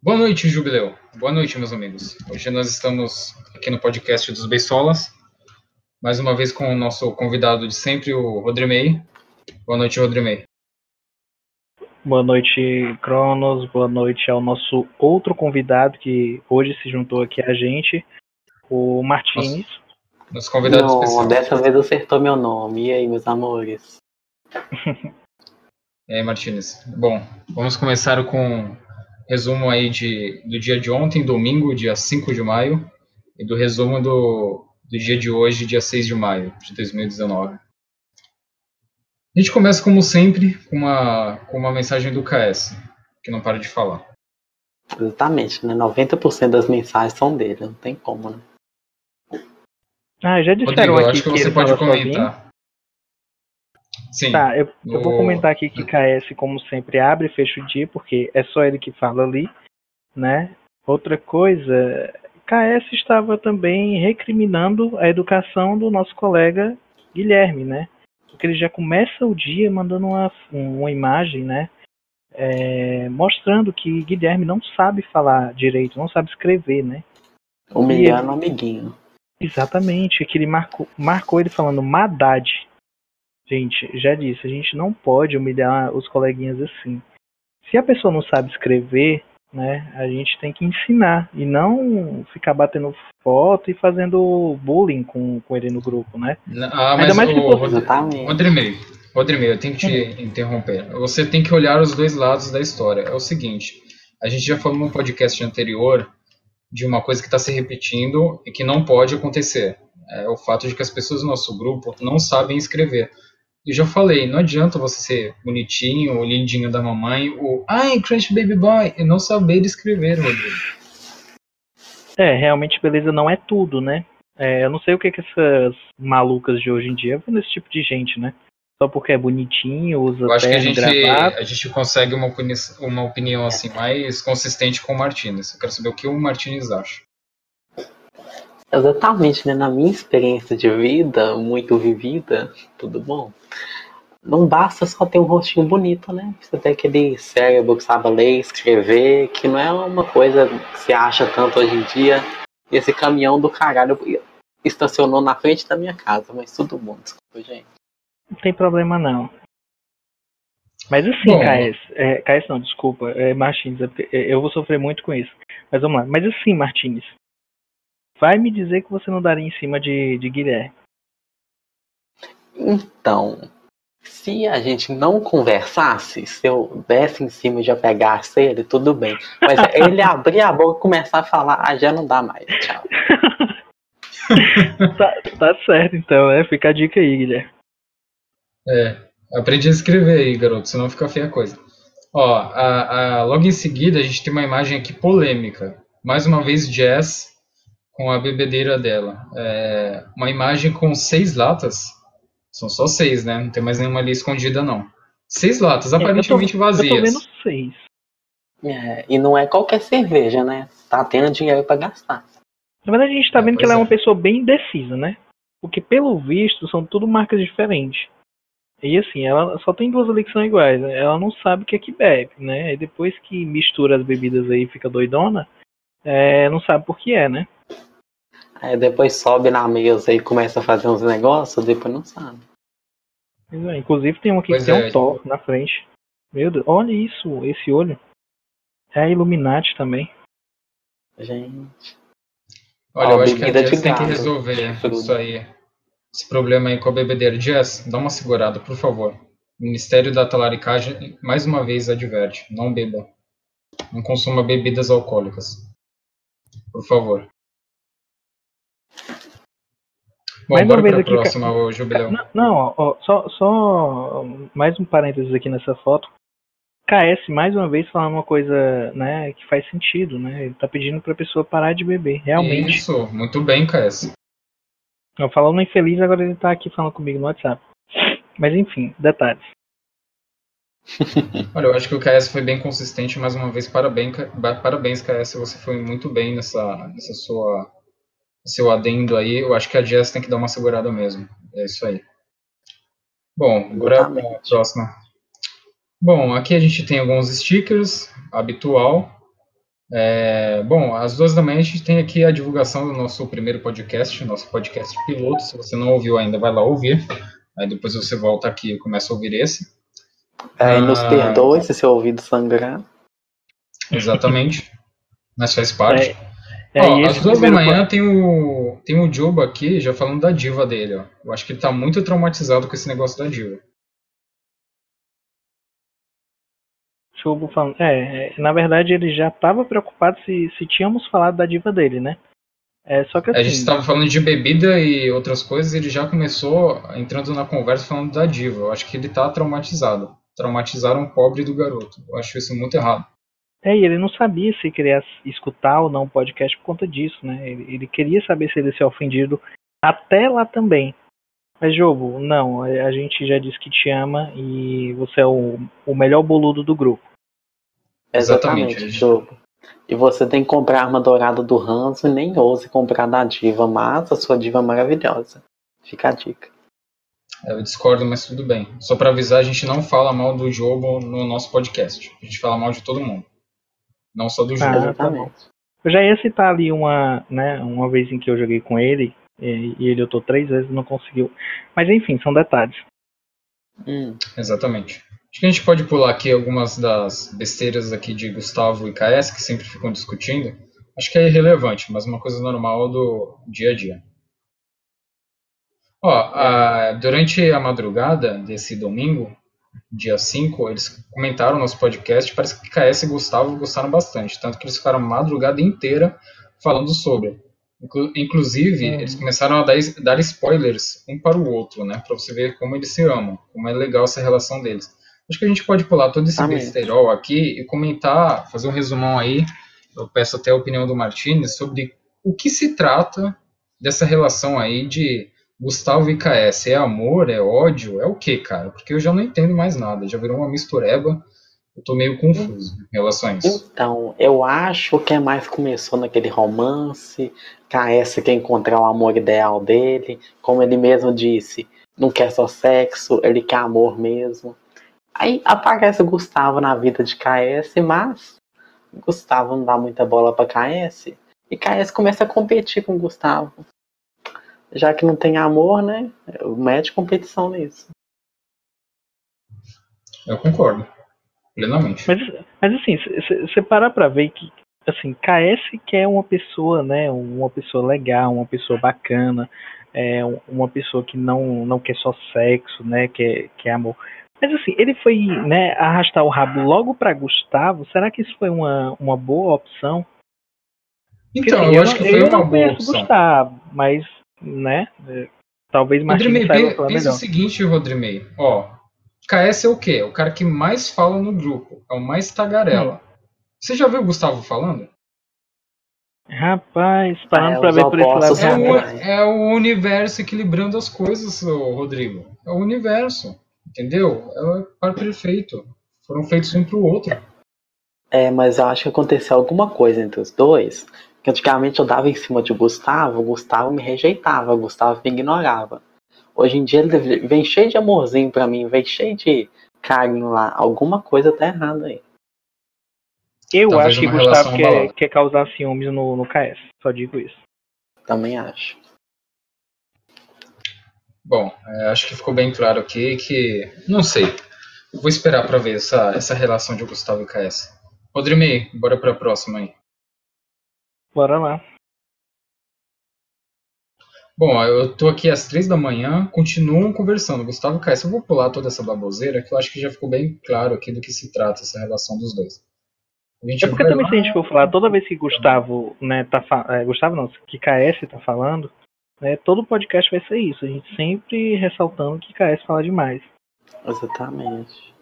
Boa noite, Jubileu. Boa noite, meus amigos. Hoje nós estamos aqui no podcast dos Beisolas, mais uma vez com o nosso convidado de sempre, o Rodrimei. Boa noite, Rodrimei. Boa noite, Cronos. Boa noite ao nosso outro convidado que hoje se juntou aqui a gente, o Martins. Nosso, nosso convidado Não, especial. dessa vez acertou meu nome. E aí, meus amores? E aí, Martins? Bom, vamos começar com resumo aí de, do dia de ontem, domingo, dia 5 de maio, e do resumo do, do dia de hoje, dia 6 de maio de 2019. A gente começa, como sempre, com uma, com uma mensagem do KS, que não para de falar. Exatamente, né? 90% das mensagens são dele, não tem como, né? Ah, já disseram Rodrigo, eu aqui acho que que você pode fala sozinho. Sim, Tá, eu, eu vou No- comentar aqui que KS, como sempre, abre e fecha o dia, porque é só ele que fala ali, né? Outra coisa, KS estava também recriminando a educação do nosso colega Guilherme, né? Porque ele já começa o dia mandando uma, uma imagem, né? é, mostrando que Guilherme não sabe falar direito, não sabe escrever, né? Humilhando o amiguinho. Exatamente, que ele marcou, marcou ele falando Madad. Gente, já disse, a gente não pode humilhar os coleguinhas assim. Se a pessoa não sabe escrever, né, a gente tem que ensinar e não ficar batendo foto e fazendo bullying com, com ele no grupo, né? Ah, Ainda mas mais que o fosse- Rodrigo, Exatamente. Rodrimei, Rodrimei, eu tenho que te interromper. Você tem que olhar os dois lados da história. É o seguinte, a gente já falou no podcast anterior de uma coisa que está se repetindo e que não pode acontecer. É o fato de que as pessoas do nosso grupo não sabem escrever. Eu já falei, não adianta você ser bonitinho, o lindinho da mamãe, o ai, Crush Baby Boy, e não saber escrever, Rodrigo. É, realmente beleza não é tudo, né? É, eu não sei o que, que essas malucas de hoje em dia vão nesse tipo de gente, né? Só porque é bonitinho, usa Eu acho que a gente, gravata. a gente consegue uma, opini- uma opinião assim mais consistente com o Martinez. Eu quero saber o que o Martinez acha. Exatamente, né? Na minha experiência de vida, muito vivida, tudo bom? Não basta só ter um rostinho bonito, né? Precisa ter aquele cérebro que sabe ler, escrever, que não é uma coisa que se acha tanto hoje em dia. Esse caminhão do caralho estacionou na frente da minha casa, mas tudo bom, desculpa, gente. Não tem problema não. Mas assim, Bom. KS, é, KS não, desculpa, é Martins, é é, eu vou sofrer muito com isso. Mas vamos lá. Mas assim, Martins, vai me dizer que você não daria em cima de, de Guilherme. Então, se a gente não conversasse, se eu desse em cima e já pegasse ele, tudo bem. Mas ele abrir a boca e começar a falar, ah, já não dá mais. Tchau. tá, tá certo então, né? Fica a dica aí, Guilherme. É, aprendi a escrever aí, garoto, senão fica feia a coisa. Ó, a, a- logo em seguida a gente tem uma imagem aqui polêmica. Mais uma vez, Jazz com a bebedeira dela. É, uma imagem com seis latas. São só seis, né? Não tem mais nenhuma ali escondida, não. Seis latas, aparentemente eu tô, Eu tô vazias. vendo seis. É, e não é qualquer cerveja, né? Tá tendo dinheiro pra gastar. Na verdade, a gente tá É, vendo que ela é é. uma pessoa bem indecisa, né? Porque, pelo visto, são tudo marcas diferentes. E assim, ela só tem duas ali que são iguais. né? Ela não sabe o que é que bebe, né? E depois que mistura as bebidas aí e fica doidona, é, não sabe por que é, né? Aí depois sobe na mesa e começa a fazer uns negócios, depois não sabe. É, Inclusive tem um aqui Pois que tem é. um Thor na frente. Meu Deus, olha isso, esse olho. É a Illuminati também. Gente. Olha, eu Ó, acho que a Jess tem que resolver isso aí. Esse problema aí com a bebedeira. Jess, dá uma segurada, por favor. O Ministério da Talaricagem, mais uma vez, adverte. Não beba. Não consuma bebidas alcoólicas. Por favor. Bom, Mais uma vez aqui, ca- próxima, ô Jubileu. Não, não, ó, ó, só, só mais um parênteses aqui nessa foto. KS, mais uma vez, falando uma coisa né, que faz sentido, né? Ele tá pedindo pra pessoa parar de beber, realmente. Isso, muito bem, KS. Eu falando infeliz, agora ele tá aqui falando comigo no WhatsApp. Mas enfim, detalhes. Olha, eu acho que o KS foi bem consistente, mais uma vez, parabéns, parabéns KS, você foi muito bem nessa, nessa sua seu adendo aí. Eu acho que a Jess tem que dar uma segurada mesmo. É isso aí. Bom, agora a próxima. Bom, aqui a gente tem alguns stickers, habitual. É, bom, às duas da manhã a gente tem aqui a divulgação do nosso primeiro podcast, nosso podcast piloto. Se você não ouviu ainda, vai lá ouvir. Aí depois você volta aqui e começa a ouvir esse. É, e nos Ah. perdoe se seu ouvido sangrar. Exatamente. Mas faz parte. É, Ó, e às duas da manhã tem o, tem o Joba aqui já falando da diva dele, ó. Eu acho que ele tá muito traumatizado com esse negócio da diva. Chobo falando. É, é, na verdade ele já estava preocupado se, se tínhamos falado da diva dele, né? É, só que A gente assim, estava falando de bebida e outras coisas, ele já começou entrando na conversa falando da diva. Eu acho que ele tá traumatizado. Traumatizaram o pobre do garoto. Eu acho isso muito errado. É, e ele não sabia se queria escutar ou não o podcast por conta disso, né? Ele, ele queria saber se ele ia ser ofendido até lá também. Mas, Jobo, não, a a gente já disse que te ama e você é o, o melhor boludo do grupo. Exatamente. Exatamente, jogo. E você tem que comprar a arma dourada do Hanzo e nem ouse comprar da diva, mas a sua diva é maravilhosa. Fica a dica. Eu discordo, mas tudo bem. Só pra avisar, a gente não fala mal do jogo no nosso podcast. A gente fala mal de todo mundo. Não só do jogo. Ah, Exatamente. Eu já ia citar ali uma, né, uma vez em que eu joguei com ele, e, e ele lutou três vezes e não conseguiu. Mas enfim, são detalhes. Hum, Exatamente. Acho que a gente pode pular aqui algumas das besteiras aqui de Gustavo e KS, que sempre ficam discutindo. Acho que é irrelevante, mas uma coisa normal do dia a dia. Ó, a- durante a madrugada desse domingo, dia 5, eles comentaram no nosso podcast, parece que KS e Gustavo gostaram bastante, tanto que eles ficaram a madrugada inteira falando sobre. Inclu- Inclusive, Uhum. eles começaram a dar, dar spoilers um para o outro, né? Pra você ver como eles se amam, como é legal essa relação deles. Acho que a gente pode pular todo esse Amém. besterol aqui e comentar, fazer um resumão aí. Eu peço até a opinião do Martins sobre o que se trata dessa relação aí de Gustavo e KS. É amor? É ódio? É o que, cara? Porque eu já não entendo mais nada. Já virou uma mistureba. Eu tô meio confuso em relação a isso. Então, eu acho que é mais começou naquele romance, KS quer encontrar o amor ideal dele, como ele mesmo disse, não quer só sexo, ele quer amor mesmo. Aí aparece o Gustavo na vida de KS, mas Gustavo não dá muita bola pra KS, e KS começa a competir com o Gustavo. Já que não tem amor, né? Mete competição nisso. Eu concordo. Plenamente. Mas, mas assim, você parar pra ver que, assim, KS que é uma pessoa, né, uma pessoa legal, uma pessoa bacana, é, um- uma pessoa que não, não quer só sexo, né, quer, quer amor. Mas assim, ele foi, né, arrastar o rabo logo pra Gustavo, será que isso foi uma, uma boa opção? Porque, Então, assim, eu acho que não- foi eu uma não boa conheço opção. Gustavo, mas, né, é, talvez Martins Rodrimei, saiba falar pensa melhor. o seguinte, Rodrimei. Ó, KS é o quê? É o cara que mais fala no grupo. É o mais tagarela. Hum. Você já viu o Gustavo falando? Rapaz, parando É, pra ver por esse lado. É o, é o universo equilibrando as coisas, Rodrigo. É o universo. Entendeu? É o par perfeito. Foram feitos um pro outro. É, mas eu acho que aconteceu alguma coisa entre os dois. Que antigamente eu dava em cima de Gustavo, o Gustavo me rejeitava, o Gustavo me ignorava. Hoje em dia ele vem cheio de amorzinho pra mim, vem cheio de carinho lá. Alguma coisa tá errada aí. Eu Talvez acho que Gustavo quer, quer causar ciúmes no, no KS. Só digo isso. Também acho. Bom, é, acho que ficou bem claro aqui que. Não sei. Vou esperar pra ver essa, essa relação de Gustavo e KS. Rodrimei, bora pra próxima aí. Bora lá. Bom, eu tô aqui às três da manhã, continuam conversando. Gustavo e KS, eu vou pular toda essa baboseira que eu acho que já ficou bem claro aqui do que se trata essa relação dos dois. A gente É porque também lá- se a gente for falar, toda vez que Gustavo, né, tá fa- é, Gustavo não, que KS tá falando, né, todo podcast vai ser isso. A gente sempre ressaltando que KS fala demais. Exatamente.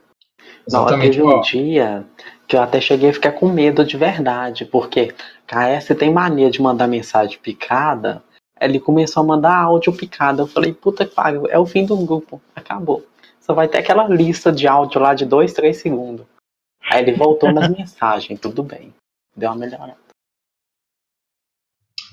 Não, Exatamente. teve um dia que eu até cheguei a ficar com medo de verdade, porque KS tem mania de mandar mensagem picada. Ele começou a mandar áudio picado. Eu falei, puta que pariu, é o fim do grupo. Acabou. Só vai ter aquela lista de áudio lá de 2, 3 segundos. Aí ele voltou nas mensagens, tudo bem. Deu uma melhorada.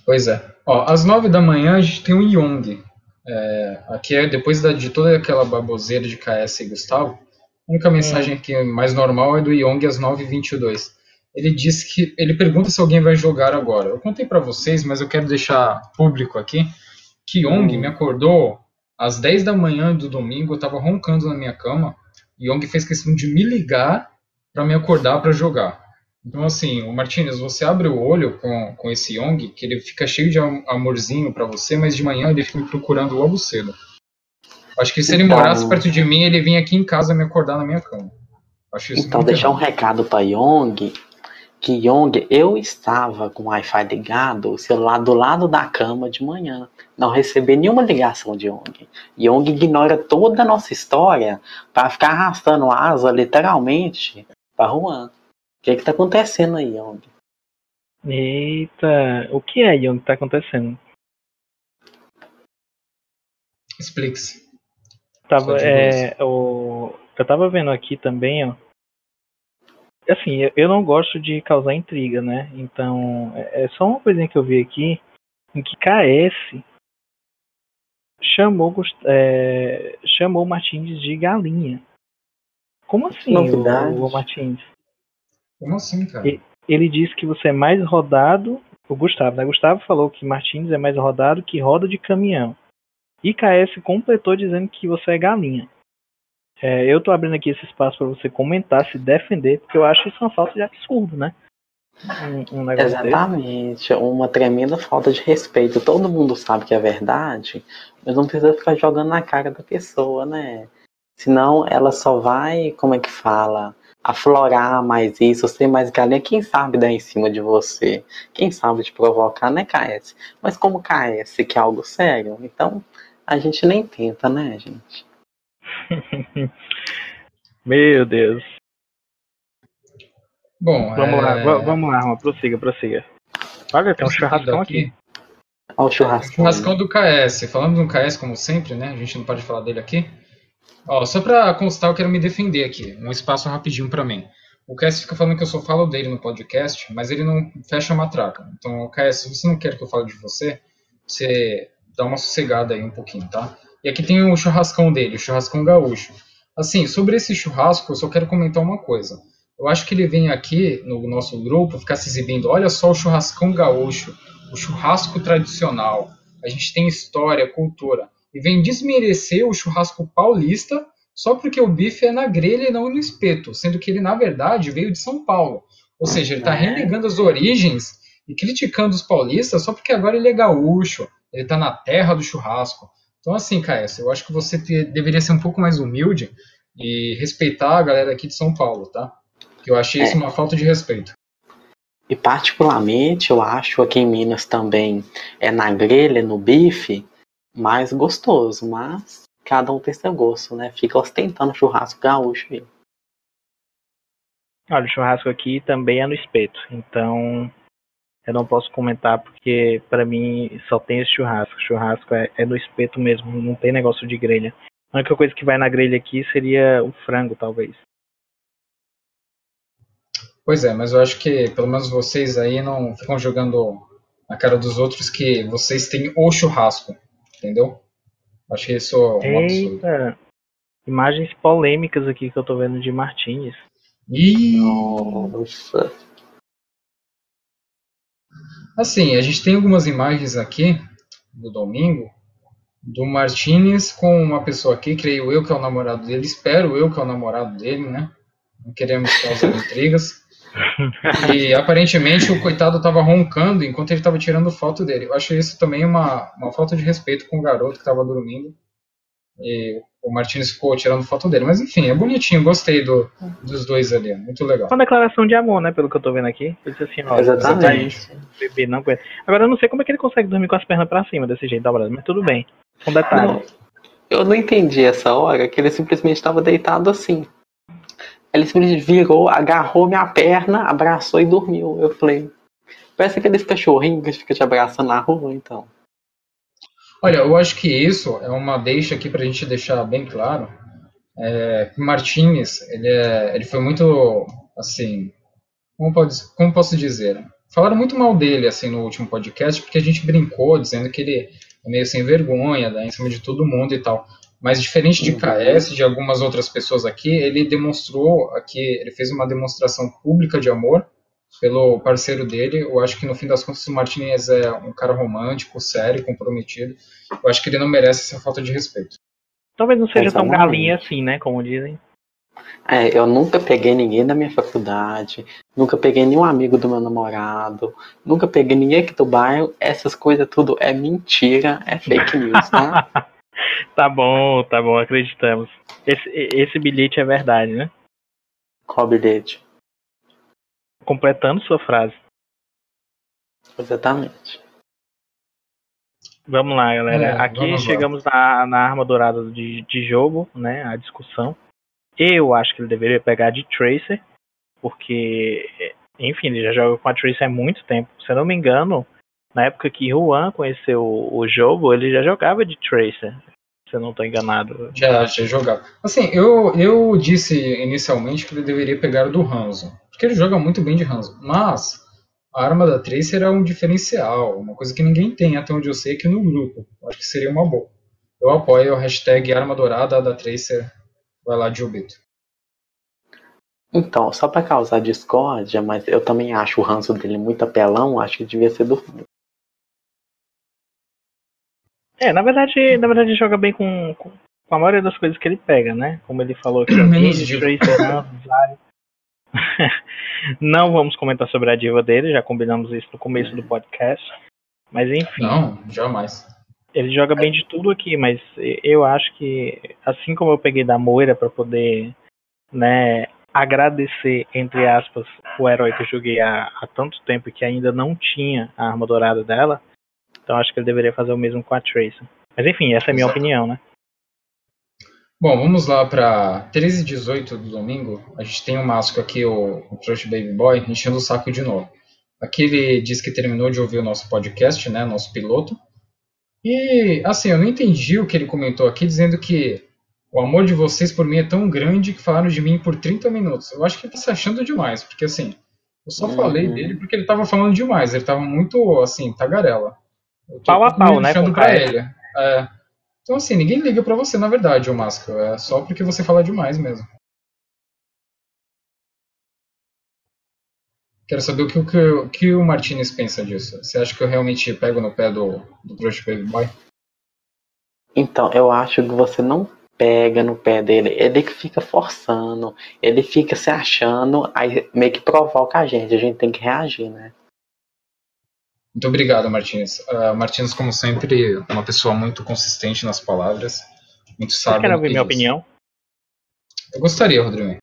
Pois é. Ó, às nove da manhã a gente tem o Young. É, aqui é depois da- de toda aquela baboseira de KS e Gustavo. A única mensagem aqui mais normal é do Young às 9h22. ele disse que ele pergunta se alguém vai jogar agora. Eu contei para vocês, mas eu quero deixar público aqui que Yong hum. me acordou às 10 da manhã do domingo, eu tava roncando na minha cama, e Yong fez questão de me ligar para me acordar para jogar. Então, assim, o Martinez, você abre o olho com, com esse Yong, que ele fica cheio de amorzinho para você, mas de manhã ele fica me procurando logo cedo. Acho que se ele então, morasse perto de mim, ele vinha aqui em casa me acordar na minha cama. então, deixar errado. um recado para Yong, que Yong, eu estava com o Wi-Fi ligado, o celular do lado da cama de manhã. Não recebi nenhuma ligação de Yong. Yong ignora toda a nossa história para ficar arrastando asa, literalmente, para Juan. O que é que tá acontecendo aí, Yong? Eita, o que é, Yong, que tá acontecendo? Explique-se. Tava, é, o, eu tava vendo aqui também, ó. Assim, eu não gosto de causar intriga, né? Então, é, é só uma coisinha que eu vi aqui em que KS chamou, é, chamou Martins de galinha. Como assim, o, o Martins? Como assim, cara? Ele, ele disse que você é mais rodado. O Gustavo, né? Gustavo falou que Martins é mais rodado que roda de caminhão. E KS completou dizendo que você é galinha. É, eu tô abrindo aqui esse espaço para você comentar, se defender, porque eu acho isso uma falta de absurdo, né? Um, um Exatamente, desse. uma tremenda falta de respeito. Todo mundo sabe que é verdade, mas não precisa ficar jogando na cara da pessoa, né? Senão ela só vai, como é que fala, aflorar mais isso, ser mais galinha. Quem sabe dar em cima de você? Quem sabe te provocar, né, KS? Mas como KS que é algo sério, então a gente nem tenta, né, gente? Meu Deus. Bom, vamos é... lá, vamos lá, Roma, prossiga, prossiga. Olha, tem um churrascão aqui. aqui. Olha o churrascão. churrascão do KS. Falando do KS, como sempre, né? A gente não pode falar dele aqui. Ó, só pra constar, eu quero me defender aqui. Um espaço rapidinho pra mim. O KS fica falando que eu só falo dele no podcast, mas ele não fecha a matraca. Então, KS, se você não quer que eu fale de você, você dá uma sossegada aí um pouquinho, tá? E aqui tem o churrascão dele, o churrascão gaúcho. Assim, sobre esse churrasco, eu só quero comentar uma coisa. Eu acho que ele vem aqui no nosso grupo ficar se exibindo. Olha só o churrascão gaúcho, o churrasco tradicional. A gente tem história, cultura. E vem desmerecer o churrasco paulista só porque o bife é na grelha e não no espeto, sendo que ele, na verdade, veio de São Paulo. Ou seja, ele está é. renegando as origens e criticando os paulistas só porque agora ele é gaúcho, ele está na terra do churrasco. Então, assim, KS, eu acho que você te, deveria ser um pouco mais humilde e respeitar a galera aqui de São Paulo, tá? Que eu achei é. isso uma falta de respeito. E particularmente, eu acho aqui em Minas também é na grelha, no bife, mais gostoso, mas cada um tem seu gosto, né? Fica ostentando churrasco gaúcho aí. Olha, o churrasco aqui também é no espeto, então eu não posso comentar porque para mim só tem esse churrasco. Churrasco é, é no espeto mesmo, não tem negócio de grelha. A única coisa que vai na grelha aqui seria o frango, talvez. Pois é, mas eu acho que pelo menos vocês aí não ficam jogando na cara dos outros que vocês têm o churrasco, entendeu? Acho que isso é um Eita. Imagens polêmicas aqui que eu tô vendo de Martins. Ih! Nossa! Assim, a gente tem algumas imagens aqui do domingo do Martinez com uma pessoa aqui, creio eu que é o namorado dele, espero eu que é o namorado dele, né? Não queremos causar intrigas. E aparentemente o coitado estava roncando enquanto ele estava tirando foto dele. Eu achei isso também uma, uma falta de respeito com o garoto que estava dormindo. E o Martins ficou tirando foto dele. Mas enfim, é bonitinho, gostei do, dos dois ali, é muito legal. Uma declaração de amor, né, pelo que eu tô vendo aqui. Ele disse assim, ó, Exatamente. Bebê não Agora eu não sei como é que ele consegue dormir com as pernas para cima desse jeito, dobrado, mas tudo bem. Um detalhe. Não, eu não entendi essa hora que ele simplesmente estava deitado assim. Ele simplesmente virou, agarrou minha perna, abraçou e dormiu. Eu falei, parece aqueles cachorrinhos que fica te abraçando na rua, então. Olha, eu acho que isso é uma deixa aqui para a gente deixar bem claro. É, Martins, ele, é, ele foi muito, assim, como, pode, como posso dizer? Falaram muito mal dele, assim, no último podcast, porque a gente brincou dizendo que ele é meio sem vergonha, dá em cima de todo mundo e tal. Mas diferente de. KS, de algumas outras pessoas aqui, ele demonstrou aqui, ele fez uma demonstração pública de amor pelo parceiro dele. Eu acho que no fim das contas o Martinez é um cara romântico, sério, comprometido. Eu acho que ele não merece essa falta de respeito. Talvez não seja tão galinha assim, né? Como dizem. É, eu nunca peguei ninguém da minha faculdade, nunca peguei nenhum amigo do meu namorado, nunca peguei ninguém aqui do bairro. Essas coisas tudo é mentira, é fake news, tá? tá bom, tá bom, acreditamos. Esse, esse bilhete é verdade, né? Qual bilhete? Completando sua frase. Exatamente. Vamos lá, galera. É, Aqui chegamos na, na arma dourada de, de jogo, né? A discussão. Eu acho que ele deveria pegar de Tracer, porque, enfim, ele já joga com a Tracer há muito tempo. Se eu não me engano, na época que Juan conheceu o jogo, ele já jogava de Tracer. Se eu não estou enganado. Já, já jogava. Assim, eu, eu disse inicialmente que ele deveria pegar o do Hanzo, porque ele joga muito bem de Hanzo. Mas a arma da Tracer é um diferencial, uma coisa que ninguém tem, até onde eu sei, aqui no grupo. Acho que seria uma boa. Eu apoio o hashtag Arma Dourada da Tracer Vai lá, Gilbito. Então, só para causar discórdia, mas eu também acho o ranço dele muito apelão, acho que devia ser do É, na verdade, na verdade joga bem com, com, a maioria das coisas que ele pega, né? Como ele falou aqui, Menos Tracer, Não vamos comentar sobre a diva dele, já combinamos isso no começo do podcast. Mas enfim. Não, jamais. Ele joga bem de tudo aqui, mas eu acho que, assim como eu peguei da Moira para poder, né, agradecer, entre aspas, o herói que eu joguei há, há tanto tempo que ainda não tinha a arma dourada dela, então acho que ele deveria fazer o mesmo com a Tracer. Mas enfim, essa é a minha Exato. opinião, né? Bom, vamos lá para 13 e 18 do domingo. A gente tem o um Masco aqui, o, o Crush Baby Boy, enchendo o saco de novo. Aqui ele diz que terminou de ouvir o nosso podcast, né, nosso piloto, e, assim, eu não entendi o que ele comentou aqui, dizendo que o amor de vocês por mim é tão grande que falaram de mim por 30 minutos. Eu acho que ele tá se achando demais, porque, assim, eu só uhum. falei dele porque ele tava falando demais. Ele tava muito, assim, tagarela. Pau a pau, né? pra ele. É. Então, assim, ninguém liga pra você, na verdade, o Máscara. É só porque você fala demais mesmo. Quero saber o que, o que, o Martinez pensa disso. Você acha que eu realmente pego no pé do, do Crush Baby Boy? Então, eu acho que você não pega no pé dele. Ele que fica forçando, ele fica se achando, aí meio que provoca a gente. A gente tem que reagir, né? Muito obrigado, Martins. Uh, Martins, como sempre, uma pessoa muito consistente nas palavras, muito sábio. Você quer ouvir minha opinião? Eu gostaria, Rodrigo.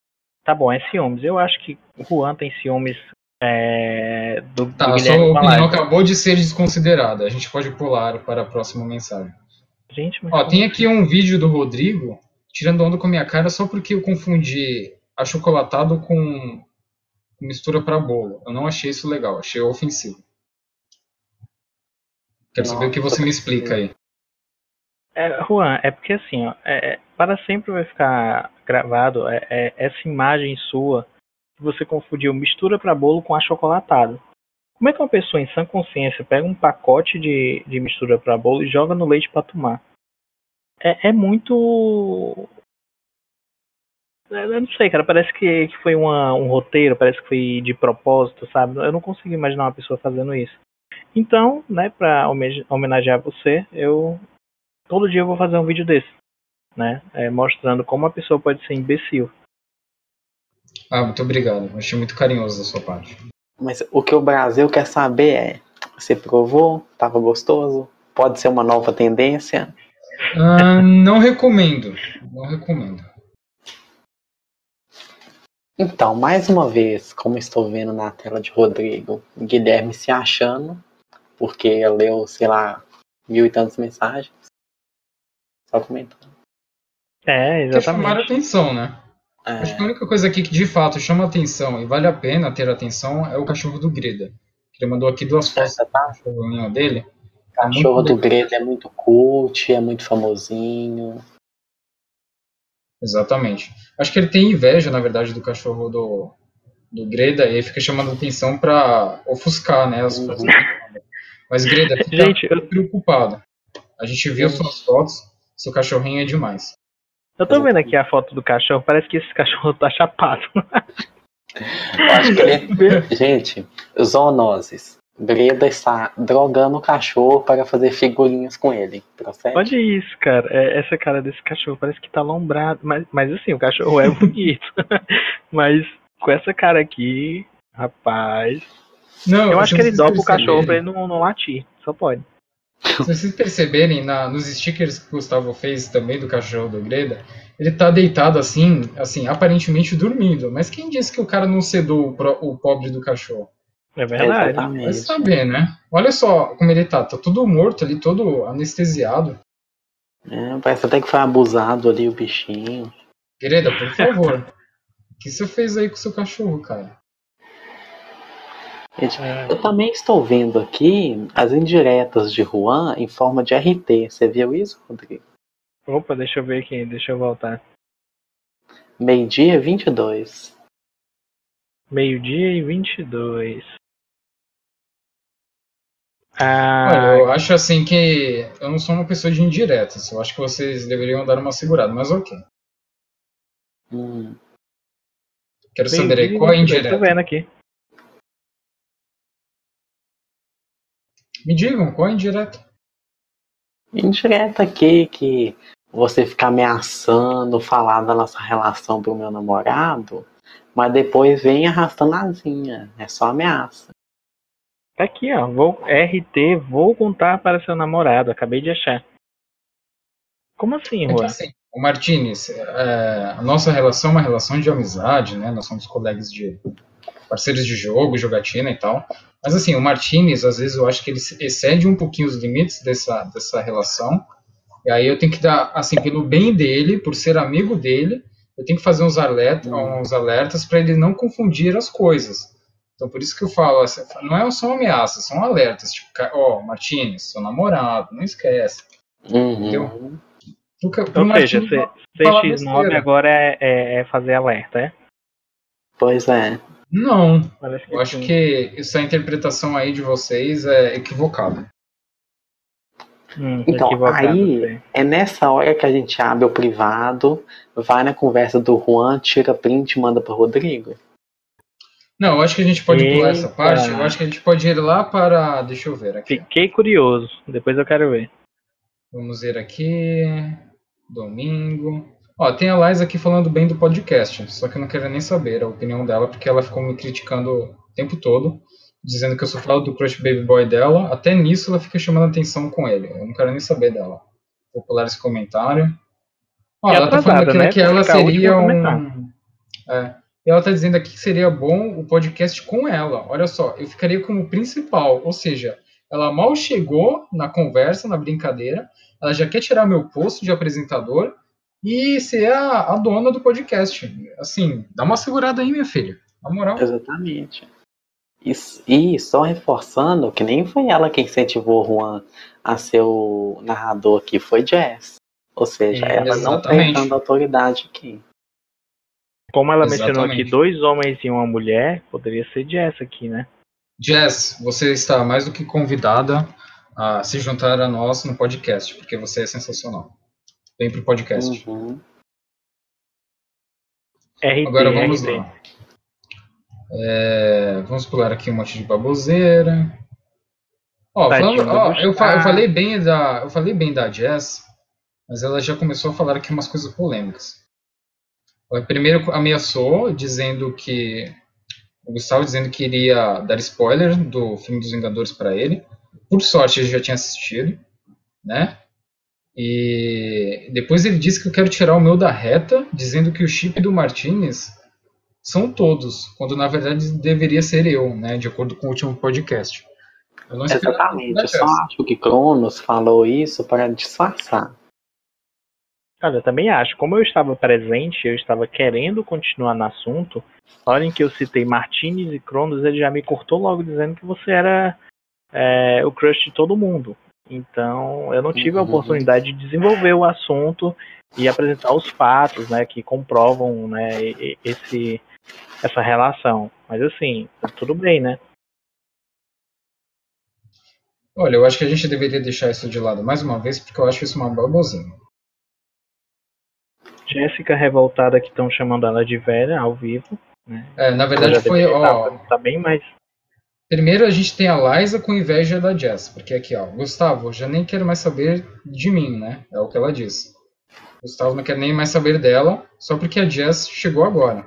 Tá bom, é ciúmes. Eu acho que o Juan tem ciúmes é, do, tá, do Guilherme sua opinião acabou de ser desconsiderada. A gente pode pular para a próxima mensagem. Gente, Ó, tem aqui um vídeo do Rodrigo tirando onda com a minha cara só porque eu confundi achocolatado com mistura para bolo. Eu não achei isso legal, achei ofensivo. Quero Nossa, saber o que você me explica aí. É, Juan, é porque assim, ó, é, é, para sempre vai ficar gravado é, é essa imagem sua você confundiu mistura para bolo com achocolatado. Como é que uma pessoa em sã consciência pega um pacote de, de mistura para bolo e joga no leite para tomar? É, é muito. Eu não sei, cara. Parece que, que foi uma, um roteiro, parece que foi de propósito, sabe? Eu não consigo imaginar uma pessoa fazendo isso. Então, né, pra homenagear você, eu. Todo dia eu vou fazer um vídeo desse, né? É, mostrando como a pessoa pode ser imbecil. Ah, muito obrigado. Achei muito carinhoso da sua parte. Mas o que o Brasil quer saber é: você provou? Tava gostoso? Pode ser uma nova tendência? Ah, não recomendo. Não recomendo. Então, mais uma vez, como estou vendo na tela de Rodrigo, Guilherme se achando, porque leu, sei lá, mil e tantas mensagens. Só comentando. É, exatamente. Quer chamar a atenção, né? É... Acho que a única coisa aqui que de fato chama atenção e vale a pena ter atenção é o cachorro do Greda. Ele mandou aqui duas fotos do cachorrinho dele. O tá cachorro do Greda é muito cult, é muito famosinho. Exatamente. Acho que ele tem inveja, na verdade, do cachorro do, do Greda e fica chamando atenção para ofuscar né, as uhum. Mas Greda fica gente, eu... preocupado. A gente viu suas fotos, seu cachorrinho é demais. Eu tô vendo aqui a foto do cachorro, parece que esse cachorro tá chapado. Eu acho que ele. Gente, zoonoses. Breda está drogando o cachorro para fazer figurinhas com ele. Procede? Olha isso, cara. É, essa cara desse cachorro parece que tá lombrado. Mas, mas assim, o cachorro é bonito. mas com essa cara aqui, rapaz. Não, Eu acho que ele dobra o cachorro pra ele não, não latir. Só pode. Se vocês perceberem na- nos stickers que o Gustavo fez também do cachorro do Greda, ele tá deitado assim, assim, aparentemente dormindo. Mas quem disse que o cara não sedou o, pro- o pobre do cachorro? É verdade. Vai Exatamente. saber, né? Olha só como ele tá, tá todo morto ali, todo anestesiado. É, parece até que foi abusado ali o bichinho. Greda, por favor. o que você fez aí com o seu cachorro, cara? É. eu também estou vendo aqui as indiretas de Juan em forma de RT. Você viu isso, Rodrigo? Opa, deixa eu ver aqui, deixa eu voltar. Meio-dia 22. Meio-dia e 22. Ah, Olha, eu acho assim que eu não sou uma pessoa de indiretas. Eu acho que vocês deveriam dar uma segurada, mas ok. Hum. Quero saber aí qual é a 22, indireta. Tô vendo aqui. Me digam, qual é indireta? Indireta aqui que você fica ameaçando falar da nossa relação pro meu namorado, mas depois vem arrastando asinha. É só ameaça. Tá aqui, ó. Vou, RT, vou contar para seu namorado. Acabei de achar. Como assim, É Juan? assim, o Martinez, é, a nossa relação é uma relação de amizade, né? Nós somos colegas de parceiros de jogo, jogatina e tal. Mas assim, o Martinez, às vezes eu acho que ele excede um pouquinho os limites dessa, dessa relação. E aí eu tenho que dar, assim, pelo bem dele, por ser amigo dele, eu tenho que fazer uns, alerta, uns alertas para ele não confundir as coisas. Então por isso que eu falo, assim, não é só ameaças, são alertas. Tipo, ó, Martinez, seu namorado, não esquece. Uhum. Entendeu? Pro Ou seja, Martinez, C- falar CX9 besteira. agora é, é- é fazer alerta, é? Pois é. Não, eu acho sim. que essa interpretação aí de vocês é equivocada. Hum, tô Então, aí- sei. É nessa hora que a gente abre o privado, vai na conversa do Juan, tira print e manda pro Rodrigo. Não, eu acho que a gente pode pular essa Eita. parte. Eu acho que a gente pode ir lá para. Deixa eu ver aqui. Fiquei curioso. Depois eu quero ver. Vamos ver aqui. Domingo. Ó, tem a Liza aqui falando bem do podcast. Só que eu não quero nem saber a opinião dela, porque ela ficou me criticando o tempo todo, dizendo que eu sou falo do crush baby boy dela. Até nisso ela fica chamando atenção com ele. Eu não quero nem saber dela. Vou pular esse comentário. Ó, E ela tá falando atrasada, aqui né? que ela seria um. É. E ela tá dizendo aqui que seria bom o podcast com ela. Olha só, eu ficaria como principal. Ou seja, ela mal chegou na conversa, na brincadeira. Ela já quer tirar meu posto de apresentador e ser a, a dona do podcast. Assim, dá uma segurada aí, minha filha. Na moral. Exatamente. E, e só reforçando que nem foi ela quem incentivou o Juan a ser o narrador aqui, foi Jess. Ou seja, É, ela não exatamente. tem tanta autoridade aqui. Como ela mencionou Exatamente. aqui dois homens e uma mulher, poderia ser Jess aqui, né? Jess, você está mais do que convidada a se juntar a nós no podcast, porque você é sensacional. Vem pro podcast. Uhum. RT, Agora vamos RT. lá. É, vamos pular aqui um monte de baboseira. Ó, Tadinho falando- do ó, eu, fa- eu falei bem da, eu falei bem da Jess, mas ela já começou a falar aqui umas coisas polêmicas. Ela primeiro ameaçou, dizendo que o Gustavo dizendo que iria dar spoiler do filme dos Vingadores para ele. Por sorte, ele já tinha assistido, né? E depois ele disse que eu quero tirar o meu da reta, dizendo que o chip do Martinez são todos, quando na verdade deveria ser eu, né? De acordo com o último podcast. Eu não esperava Exatamente. Eu só acho que Cronos falou isso para disfarçar. Olha, eu também acho. Como eu estava presente, eu estava querendo continuar no assunto. Na hora em que eu citei Martinez e Cronos, ele já me cortou logo dizendo que você era é, o crush de todo mundo. Então, eu não tive a Uhum. oportunidade de desenvolver o assunto e apresentar os fatos, né, que comprovam, né, esse essa relação. Mas assim, tudo bem, né? Olha, eu acho que a gente deveria deixar isso de lado mais uma vez, porque eu acho isso uma babosinha. Jéssica revoltada que estão chamando ela de velha ao vivo, Né? É, na verdade foi, ó, Tá, tá bem mais. Primeiro a gente tem a Liza com inveja da Jess, porque aqui, ó, Gustavo, já nem quero mais saber de mim, né? É o que ela diz. Gustavo não quer nem mais saber dela, só porque a Jess chegou agora,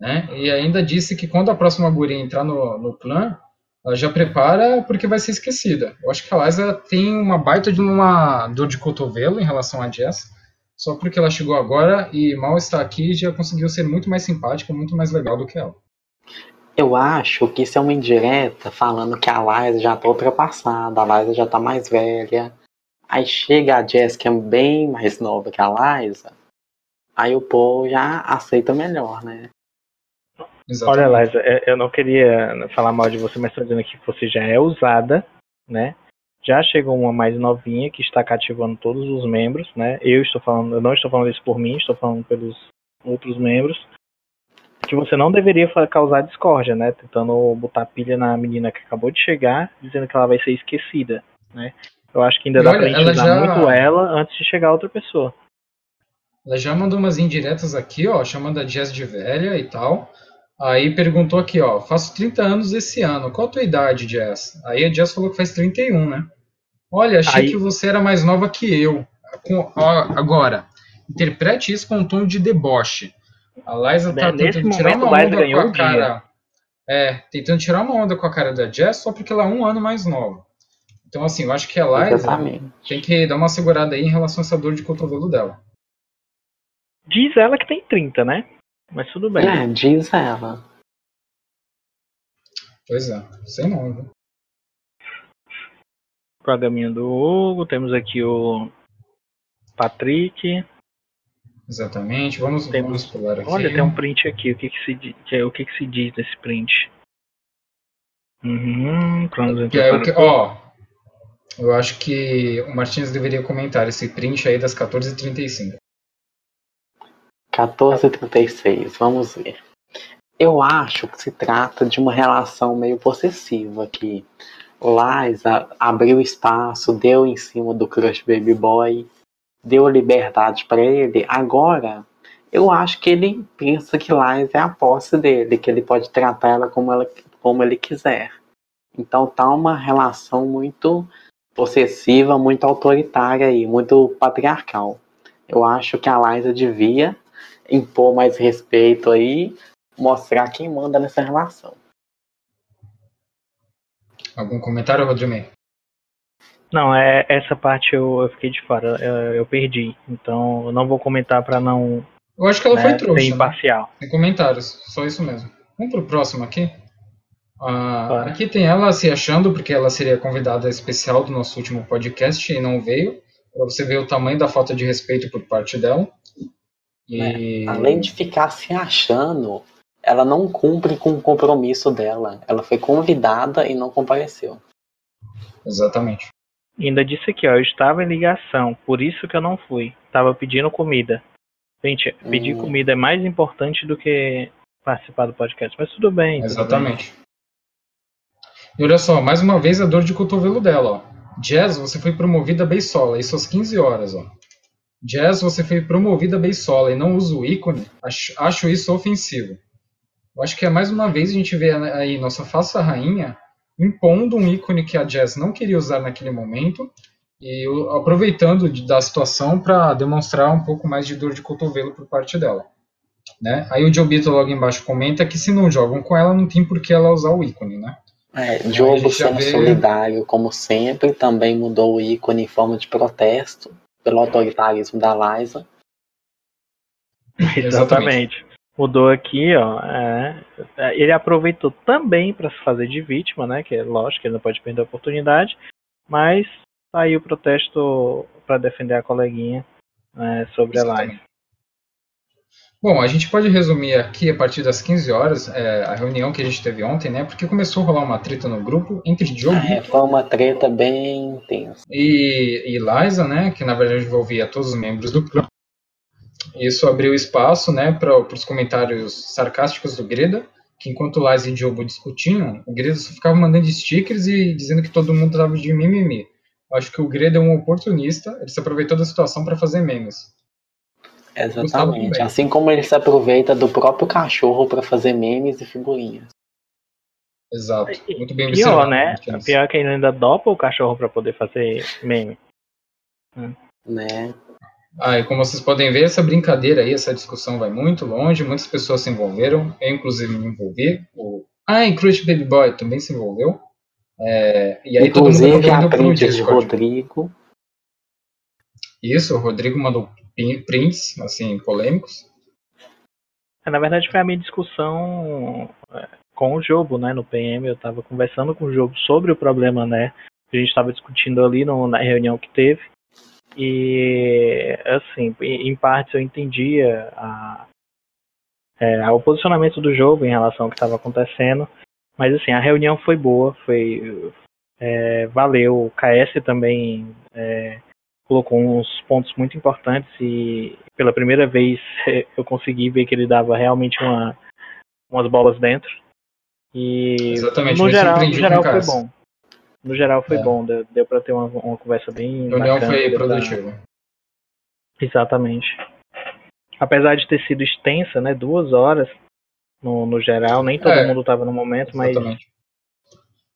né? E ainda disse que quando a próxima guria entrar no, no clã, ela já prepara porque vai ser esquecida. Eu acho que a Liza tem uma baita de uma dor de cotovelo em relação a Jess, só porque ela chegou agora e mal está aqui já conseguiu ser muito mais simpática, muito mais legal do que ela. Eu acho que isso é uma indireta falando que a Liza já tá ultrapassada, a Liza já tá mais velha. Aí chega a Jess, que é bem mais nova que a Liza, aí o povo já aceita melhor, né? Olha, Liza, é, eu não queria falar mal de você, mas estou dizendo que você já é usada, né? Já chegou uma mais novinha que está cativando todos os membros, né? Eu estou falando, eu não estou falando isso por mim, estou falando pelos outros membros que você não deveria causar discórdia, né? Tentando botar pilha na menina que acabou de chegar, dizendo que ela vai ser esquecida, né? Eu acho que ainda E dá olha, pra gente usar já- muito ela antes de chegar outra pessoa. Ela já mandou umas indiretas aqui, ó, chamando a Jess de velha e tal. Aí perguntou aqui, ó, faço 30 anos esse ano, qual a tua idade, Jess? Aí a Jess falou que faz 31, né? Olha, achei Aí- que você era mais nova que eu. Com- ó, agora, interprete isso com um tom de deboche. A Liza tá Nesse tentando tirar uma a onda com a cara. É, tentando tirar uma onda com a cara da Jess só porque ela é um ano mais nova. Então, assim, eu acho que a Liza Exatamente. tem que dar uma segurada aí em relação a essa dor de cotovelo dela. Diz ela que tem 30, né? Mas tudo bem. É, diz ela. Pois é, sei não, viu? Programinha do Hugo, temos aqui o Patrick. Exatamente. Vamos, Temos- vamos pular aqui. Olha, tem um print aqui. O que que se, que é- o que que se diz nesse print? Uhum, Que é que, ó, eu acho que o Martins deveria comentar esse print aí das 14h35. 1436, vamos ver. Eu acho que se trata de uma relação meio possessiva que Liza abriu espaço, deu em cima do Crush Baby Boy, deu liberdade para ele. Agora, eu acho que ele pensa que Liza é a posse dele, que ele pode tratar ela como, ela, como ele quiser. Então tá uma relação muito possessiva, muito autoritária aí, muito patriarcal. Eu acho que a Liza devia impor mais respeito aí, mostrar quem manda nessa relação. Algum comentário, Rodrigo? Não, é, essa parte eu, eu fiquei de fora, eu, eu perdi. Então eu não vou comentar pra não Eu acho que ela né, foi ser trouxa. Né? imparcial. Sem comentários, só isso mesmo. Vamos pro próximo aqui. Ah, Claro. Aqui tem ela se achando, porque ela seria convidada especial do nosso último podcast e não veio. Pra você ver o tamanho da falta de respeito por parte dela. E... Além de ficar se achando, ela não cumpre com o compromisso dela. Ela foi convidada e não compareceu. Exatamente. Ainda disse aqui, ó, eu estava em ligação, por isso que eu não fui. Tava pedindo comida. Gente, pedir Hum. comida é mais importante do que participar do podcast. Mas tudo bem. tudo Exatamente. E olha só, mais uma vez a dor de cotovelo dela, ó. Jazz, você foi promovida a beisola, isso às 15 horas, ó. Jazz, você foi promovida beisola e não usa o ícone, acho, acho isso ofensivo. Eu acho que é mais uma vez a gente vê aí nossa faça rainha impondo um ícone que a Jazz não queria usar naquele momento e aproveitando de- da situação para demonstrar um pouco mais de dor de cotovelo por parte dela. Né? Aí o Jobito logo embaixo comenta que se não jogam com ela, não tem por que ela usar o ícone, né? É, Diogo já sendo vê- solidário, como sempre, também mudou o ícone em forma de protesto pelo autoritarismo da Liza. Exatamente. Mudou aqui, ó. é, é, ele aproveitou também para se fazer de vítima, né? Que é lógico que ele não pode perder a oportunidade. Mas aí o protesto para defender a coleguinha né, sobre a live. Bom, a gente pode resumir aqui a partir das 15 horas é, a reunião que a gente teve ontem, né? Porque começou a rolar uma treta no grupo entre Jobito É, foi uma treta bem intensa. e, e Liza, né, que na verdade envolvia todos os membros do clã. Isso abriu espaço, né, para os comentários sarcásticos do Greda, que enquanto Liza e Jobo discutiam, o Greda só ficava mandando stickers e dizendo que todo mundo estava de mimimi. Eu acho que o Greda é um oportunista, ele se aproveitou da situação para fazer memes. Exatamente. Assim como ele se aproveita do próprio cachorro para fazer memes e figurinhas. Exato. Muito bem Pior, né? Pior que ele ainda dopa o cachorro para poder fazer meme. Né? Ah, e como vocês podem ver, essa brincadeira aí, essa discussão vai muito longe, muitas pessoas se envolveram, eu inclusive me envolvi. O... Ah, e Crush Baby Boy também se envolveu. É... E aí inclusive, todo mundo a prints de Rodrigo. Isso, o Rodrigo mandou prints, assim, polêmicos. É, na verdade, foi a minha discussão é, com o jogo, né, no PM. Eu estava conversando com o jogo sobre o problema, né, que a gente estava discutindo ali no, na reunião que teve. E, assim, em partes eu entendia a, é, o posicionamento do jogo em relação ao que estava acontecendo. Mas, assim, a reunião foi boa, foi é, valeu. O KS também é, colocou uns pontos muito importantes e pela primeira vez eu consegui ver que ele dava realmente uma, umas bolas dentro. E Exatamente, no geral, no geral foi bom. No geral foi é. bom, deu, deu para ter uma, uma conversa bem. A reunião foi produtiva. Exatamente. Apesar de ter sido extensa, né, duas horas no, no geral, nem todo é, mundo estava no momento, exatamente. mas.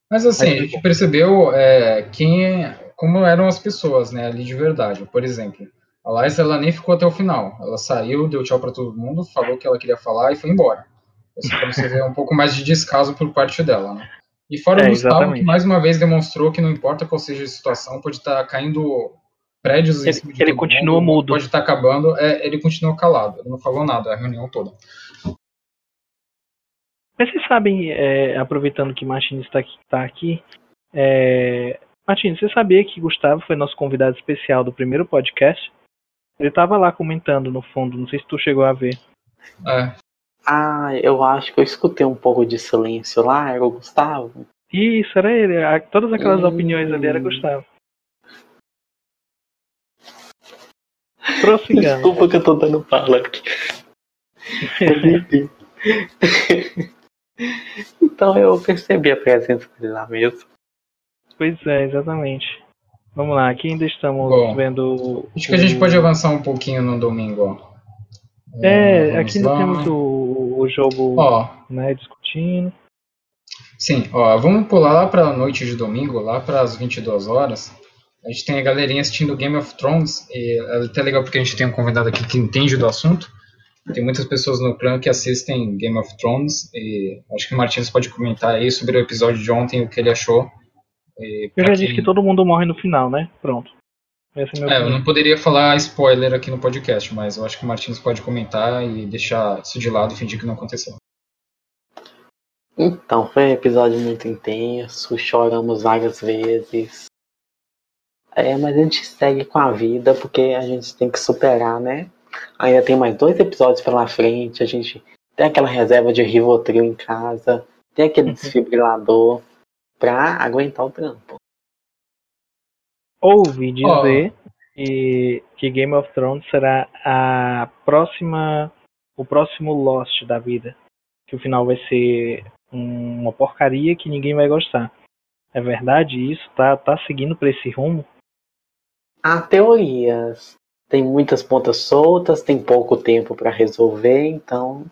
Mas assim, a gente percebeu é, quem, como eram as pessoas, né, ali de verdade. Por exemplo, a Liza, ela nem ficou até o final. Ela saiu, deu tchau para todo mundo, falou o que ela queria falar e foi embora. Para você ver um pouco mais de descaso por parte dela, né? E fora é, o Gustavo, exatamente. que mais uma vez demonstrou que não importa qual seja a situação, pode estar tá caindo prédios ele, em cima de Ele continua mundo, mudo. Pode estar tá acabando, é, ele continua calado. Ele não falou nada a reunião toda. Mas vocês sabem, é, aproveitando que Martins está aqui, tá aqui é, Martins, você sabia que Gustavo foi nosso convidado especial do primeiro podcast? Ele estava lá comentando no fundo, não sei se tu chegou a ver. É. Ah, eu acho que eu escutei um pouco de silêncio lá, era o Gustavo. Isso, era ele. Todas aquelas hum. opiniões ali era Gustavo. Prossigamos. Desculpa que eu tô dando pala aqui. então eu percebi a presença dele lá mesmo. Pois é, exatamente. Vamos lá, aqui ainda estamos Bom, vendo. Acho que a gente pode avançar um pouquinho no domingo, ó. É, é aqui ainda temos o, o jogo ó, né, discutindo. Sim, ó, vamos pular lá para a noite de domingo, lá para as 22 horas. A gente tem a galerinha assistindo Game of Thrones, e é até legal porque a gente tem um convidado aqui que entende do assunto. Tem muitas pessoas no clã que assistem Game of Thrones, e acho que o Martins pode comentar aí sobre o episódio de ontem, o que ele achou. Eu já disse que todo mundo morre no final, né? Pronto. É, é eu não poderia falar spoiler aqui no podcast, mas eu acho que o Martins pode comentar e deixar isso de lado e fingir que não aconteceu. Então, foi um episódio muito intenso, choramos várias vezes. É, mas a gente segue com a vida porque a gente tem que superar, né? Ainda tem mais dois episódios pela frente, a gente tem aquela reserva de Rivotril em casa, tem aquele uhum. desfibrilador pra aguentar o trampo ouvi dizer oh. que, que Game of Thrones será a próxima o próximo Lost da vida. Que o final vai ser uma porcaria que ninguém vai gostar. É verdade isso? Tá, tá seguindo para esse rumo? Há teorias. Tem muitas pontas soltas, tem pouco tempo para resolver, então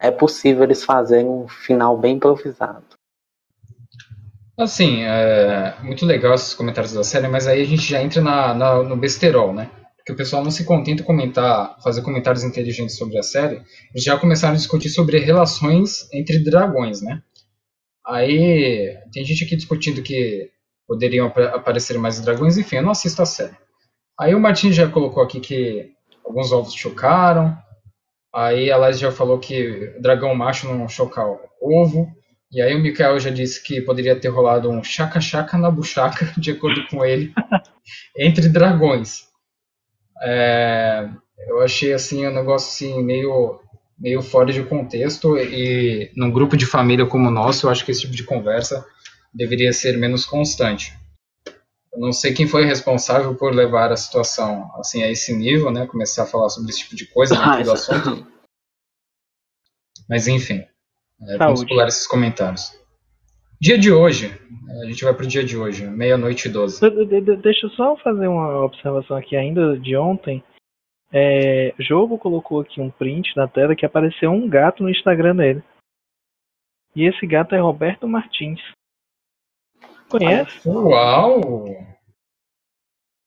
é possível eles fazerem um final bem improvisado. Assim, é muito legal esses comentários da série, mas aí a gente já entra na, na, no besterol, né? Porque o pessoal não se contenta comentar, fazer comentários inteligentes sobre a série, eles já começaram a discutir sobre relações entre dragões, né? Aí tem gente aqui discutindo que poderiam ap aparecer mais dragões, enfim, eu não assisto a série. Aí o Martin já colocou aqui que alguns ovos chocaram, aí a Liz já falou que dragão macho não choca ovo, e aí o Mikael já disse que poderia ter rolado um chaca-chaca na buchaca, de acordo com ele, entre dragões. É, eu achei assim um negócio assim meio meio fora de contexto e num grupo de família como o nosso, eu acho que esse tipo de conversa deveria ser menos constante. Eu não sei quem foi responsável por levar a situação assim a esse nível, né, começar a falar sobre esse tipo de coisa dentro do assunto. Mas enfim. É, vamos pular esses comentários. Dia de hoje. A gente vai pro dia de hoje, meia-noite e doze. Deixa eu só fazer uma observação aqui ainda de ontem. É, Jogo colocou aqui um print na tela que apareceu um gato no Instagram dele. E esse gato é Roberto Martins. Conhece? Uau!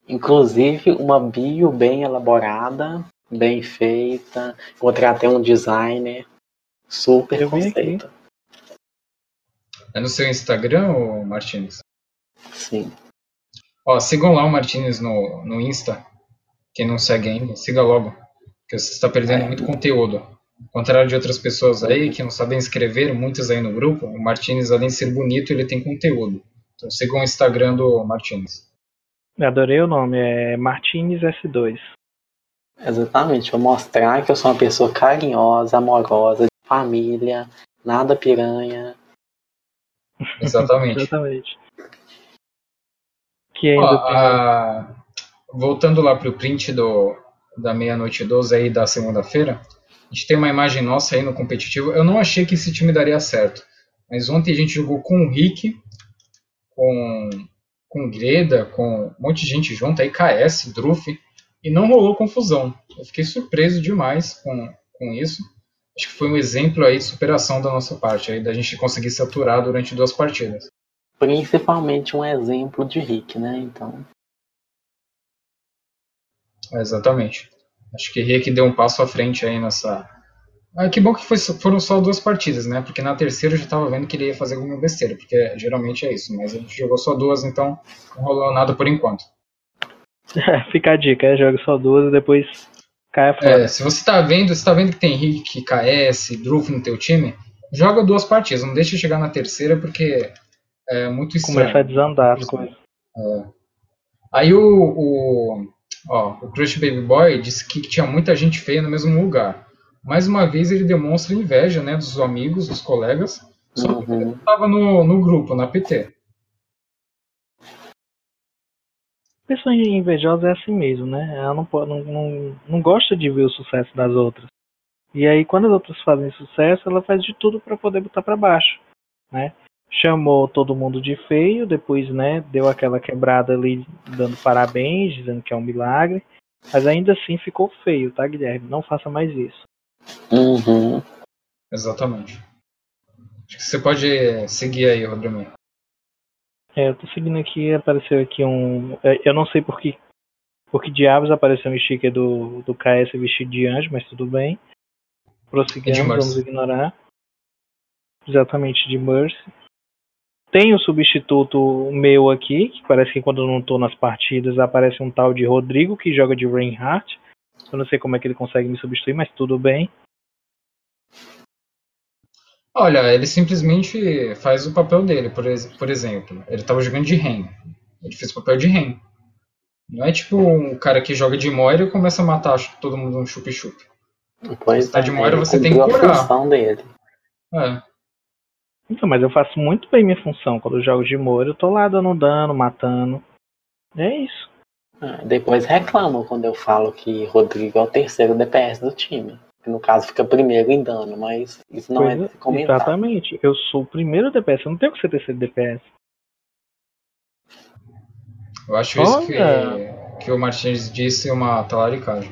Inclusive, uma bio bem elaborada, bem feita. Contratei um designer super Eu conceito. É no seu Instagram, ô Martins? Sim. Ó, sigam lá o Martins no, no Insta. Quem não segue ainda, siga logo. Porque você está perdendo muito conteúdo. Ao contrário de outras pessoas aí que não sabem escrever, muitas aí no grupo, o Martins, além de ser bonito, ele tem conteúdo. Então sigam o Instagram do Martins. Adorei o nome, é Martins S2. Exatamente, vou mostrar que eu sou uma pessoa carinhosa, amorosa, família, nada piranha. Exatamente. Exatamente. Que Ó, ainda tem a- Voltando lá pro print do, da meia-noite 12 aí da segunda-feira, a gente tem uma imagem nossa aí no competitivo. Eu não achei que esse time daria certo. Mas ontem a gente jogou com o Rick, com, com o Greda, com um monte de gente junto aí, KS, Druff, e não rolou confusão. Eu fiquei surpreso demais com, com isso. Acho que foi um exemplo aí de superação da nossa parte, aí da gente conseguir se aturar durante duas partidas. Principalmente um exemplo de Rick, né? Então, É, Exatamente. Acho que Rick deu um passo à frente aí nessa. Ah, que bom que foi- foram só duas partidas, né? Porque na terceira eu já tava vendo que ele ia fazer alguma besteira, porque geralmente é isso, mas a gente jogou só duas, então não rolou nada por enquanto. Fica a dica, é, joga só duas e depois fora. É, se você tá vendo, se tá vendo que tem Rick, KS, Druf no teu time, joga duas partidas, não deixa chegar na terceira porque é muito estranho. Começa a desandar as coisas. Aí o, o, ó, o Crush Baby Boy disse que tinha muita gente feia no mesmo lugar. Mais uma vez ele demonstra inveja né, dos amigos, dos colegas, só que ele uhum. não estava no, no grupo, na PT. Pessoa invejosa é assim mesmo, né? Ela não, pode, não, não, não gosta de ver o sucesso das outras. E aí, quando as outras fazem sucesso, ela faz de tudo para poder botar para baixo, né? Chamou todo mundo de feio, depois, né, deu aquela quebrada ali, dando parabéns, dizendo que é um milagre. Mas ainda assim ficou feio, tá, Guilherme? Não faça mais isso. Uhum. Exatamente. Acho que você pode seguir aí, Rodrigo. É, eu tô seguindo aqui, apareceu aqui um. é, Eu não sei por que, por que diabos apareceu um sticker do, do KS vestido de anjo, mas tudo bem. Prosseguimos, vamos ignorar. Exatamente, de Mercy. Tem o substituto meu aqui, que parece que quando eu não tô nas partidas aparece um tal de Rodrigo que joga de Reinhardt. Eu não sei como é que ele consegue me substituir, mas tudo bem. Olha, ele simplesmente faz o papel dele, por, ex- por exemplo. Ele estava jogando de Ren. Ele fez o papel de Ren. Não é tipo um cara que joga de Moira e começa a matar todo mundo um chup-chup. Pois Você tá de é, Moira, você tem que cumpriu a curar. função dele. É. Então, mas eu faço muito bem minha função. Quando eu jogo de Moura, eu tô lá dando dano, matando. É isso. Ah, Depois reclamam quando eu falo que Rodrigo é o terceiro DPS do time. No caso fica primeiro em dano, mas isso não Pois é de é, se comentar. Exatamente. Eu sou o primeiro DPS, eu não tenho que ser terceiro DPS. Eu acho isso que, Olha. que o Martins disse uma talaricagem.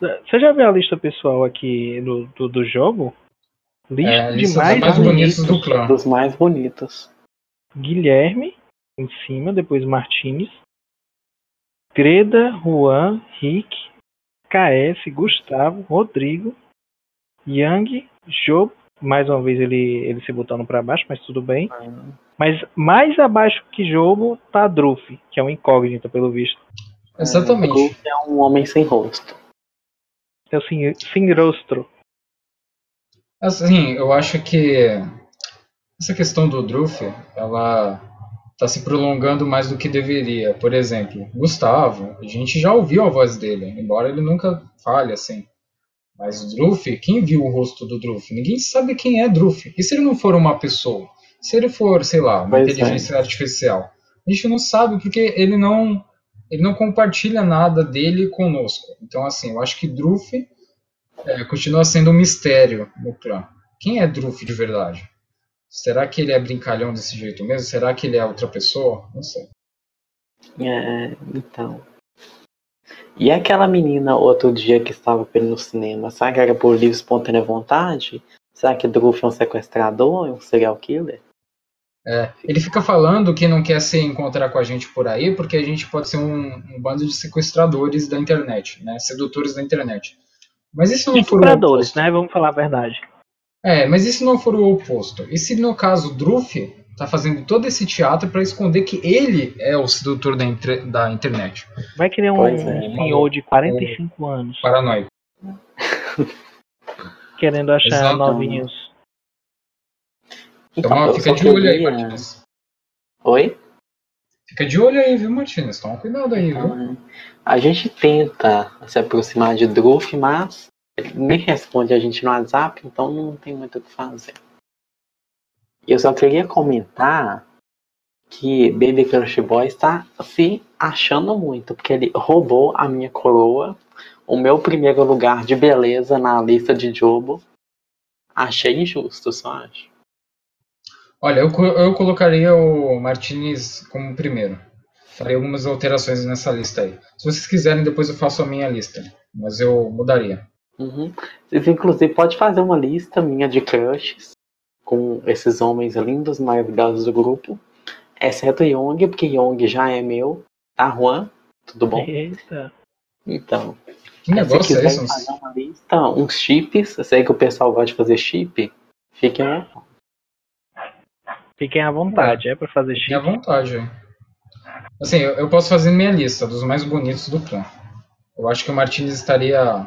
Você já viu a lista pessoal aqui do, do, do jogo? Lista É, de lista mais, dos mais bonitos do clã. Dos mais bonitos. Guilherme em cima, depois Martinez, Greda, Juan, Rick, KS, Gustavo, Rodrigo, Yang, Job. Mais uma vez ele, ele se botando para baixo, mas tudo bem. Mas mais abaixo que Jobo tá Druff, que é um incógnito pelo visto. Exatamente. É um homem sem rosto. É o sin, sin rostro. Assim, eu acho que essa questão do Druff, ela está se prolongando mais do que deveria. Por exemplo, Gustavo, a gente já ouviu a voz dele, embora ele nunca fale assim. Mas o Druff, quem viu o rosto do Druff? Ninguém sabe quem é Druff. E se ele não for uma pessoa? Se ele for, sei lá, uma Pois é. inteligência artificial? A gente não sabe porque ele não ele não compartilha nada dele conosco. Então, assim, eu acho que Druff é, continua sendo um mistério no clã. Quem é Druff de verdade? Será que ele é brincalhão desse jeito mesmo? Será que ele é outra pessoa? Não sei. É, então. E aquela menina outro dia que estava pelo no cinema, será que era por livre espontânea vontade? Será que Druff é um sequestrador, um serial killer? É, ele fica falando que não quer se encontrar com a gente por aí porque a gente pode ser um, um bando de sequestradores da internet, né? Sedutores da internet. Mas isso não for Estupradores, né? Vamos falar a verdade. É, mas e se não for o oposto? E se no caso Druff tá fazendo todo esse teatro para esconder que ele é o sedutor da, intre- da internet? Vai querer um, é, um senhor de 45 anos Paranoico. querendo achar Exato. novinhos. Então, eu fica de olho aí, Martins. Oi? Fica de olho aí, viu, Martins? Toma cuidado aí, viu? Então, a gente tenta se aproximar de Druff, mas nem responde a gente no WhatsApp, então não tem muito o que fazer. Eu só queria comentar que Baby Crush Boy está se achando muito, porque ele roubou a minha coroa, o meu primeiro lugar de beleza na lista de Jobo. Achei injusto, só acho. Olha, eu, eu colocaria o Martinez como primeiro. Farei algumas alterações nessa lista aí. Se vocês quiserem, depois eu faço a minha lista. Mas eu mudaria. Uhum. Vocês, inclusive, pode fazer uma lista minha de crushes com esses homens lindos, maravilhosos do grupo. Exceto Young, porque Young já é meu. Tá, Juan? Tudo bom? Eita. Então, Que se negócio é quiserem esse? fazer uma lista, uns chips, eu sei que o pessoal gosta de fazer chip, fiquem à vontade. Fiquem à vontade, é pra fazer Fiquem à chip. vontade. Assim, eu, eu posso fazer minha lista dos mais bonitos do clã. Eu acho que o Martinez estaria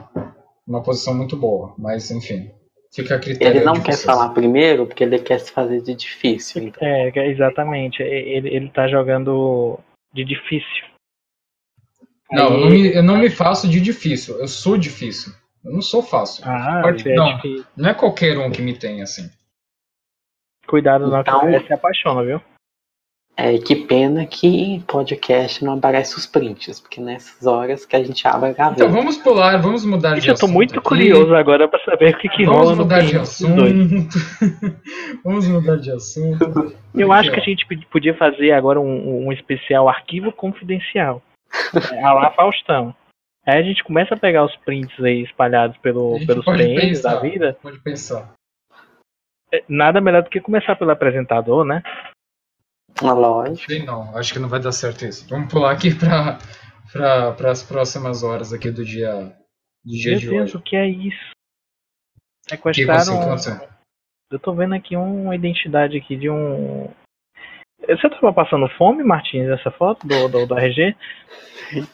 numa posição muito boa. Mas, enfim. Fica a critério Ele não de quer vocês. falar primeiro porque ele quer se fazer de difícil. Então. É, é, exatamente. Ele, ele tá jogando de difícil. Não, eu não, me, eu não me faço de difícil. Eu sou difícil. Eu não sou fácil. Ah, é não. difícil. Não é qualquer um que me tem assim. Cuidado não, Então- que você se apaixona, viu? É, que pena que podcast não aparece os prints, porque nessas horas que a gente abre a gaveta. Então vamos pular, vamos mudar de Gente, eu tô assunto muito aqui. curioso agora pra saber o que, que Vamos rola no mudar de assunto. vamos mudar de assunto. Eu acho que a gente podia fazer agora um, um especial arquivo confidencial. É, a lá Faustão. Aí a gente começa a pegar os prints aí espalhados pelo, pelos PNs da vida. Pode pensar. É, Nada melhor do que começar pelo apresentador, né? Uma loja. Sei não, acho que não vai dar certo isso. Vamos pular aqui para para as próximas horas aqui do dia do dia Meu de Deus, hoje. o que é isso? Sequestraram. Eu tô vendo aqui uma identidade aqui de um. Você tava passando fome, Martins, essa foto do, do, do RG?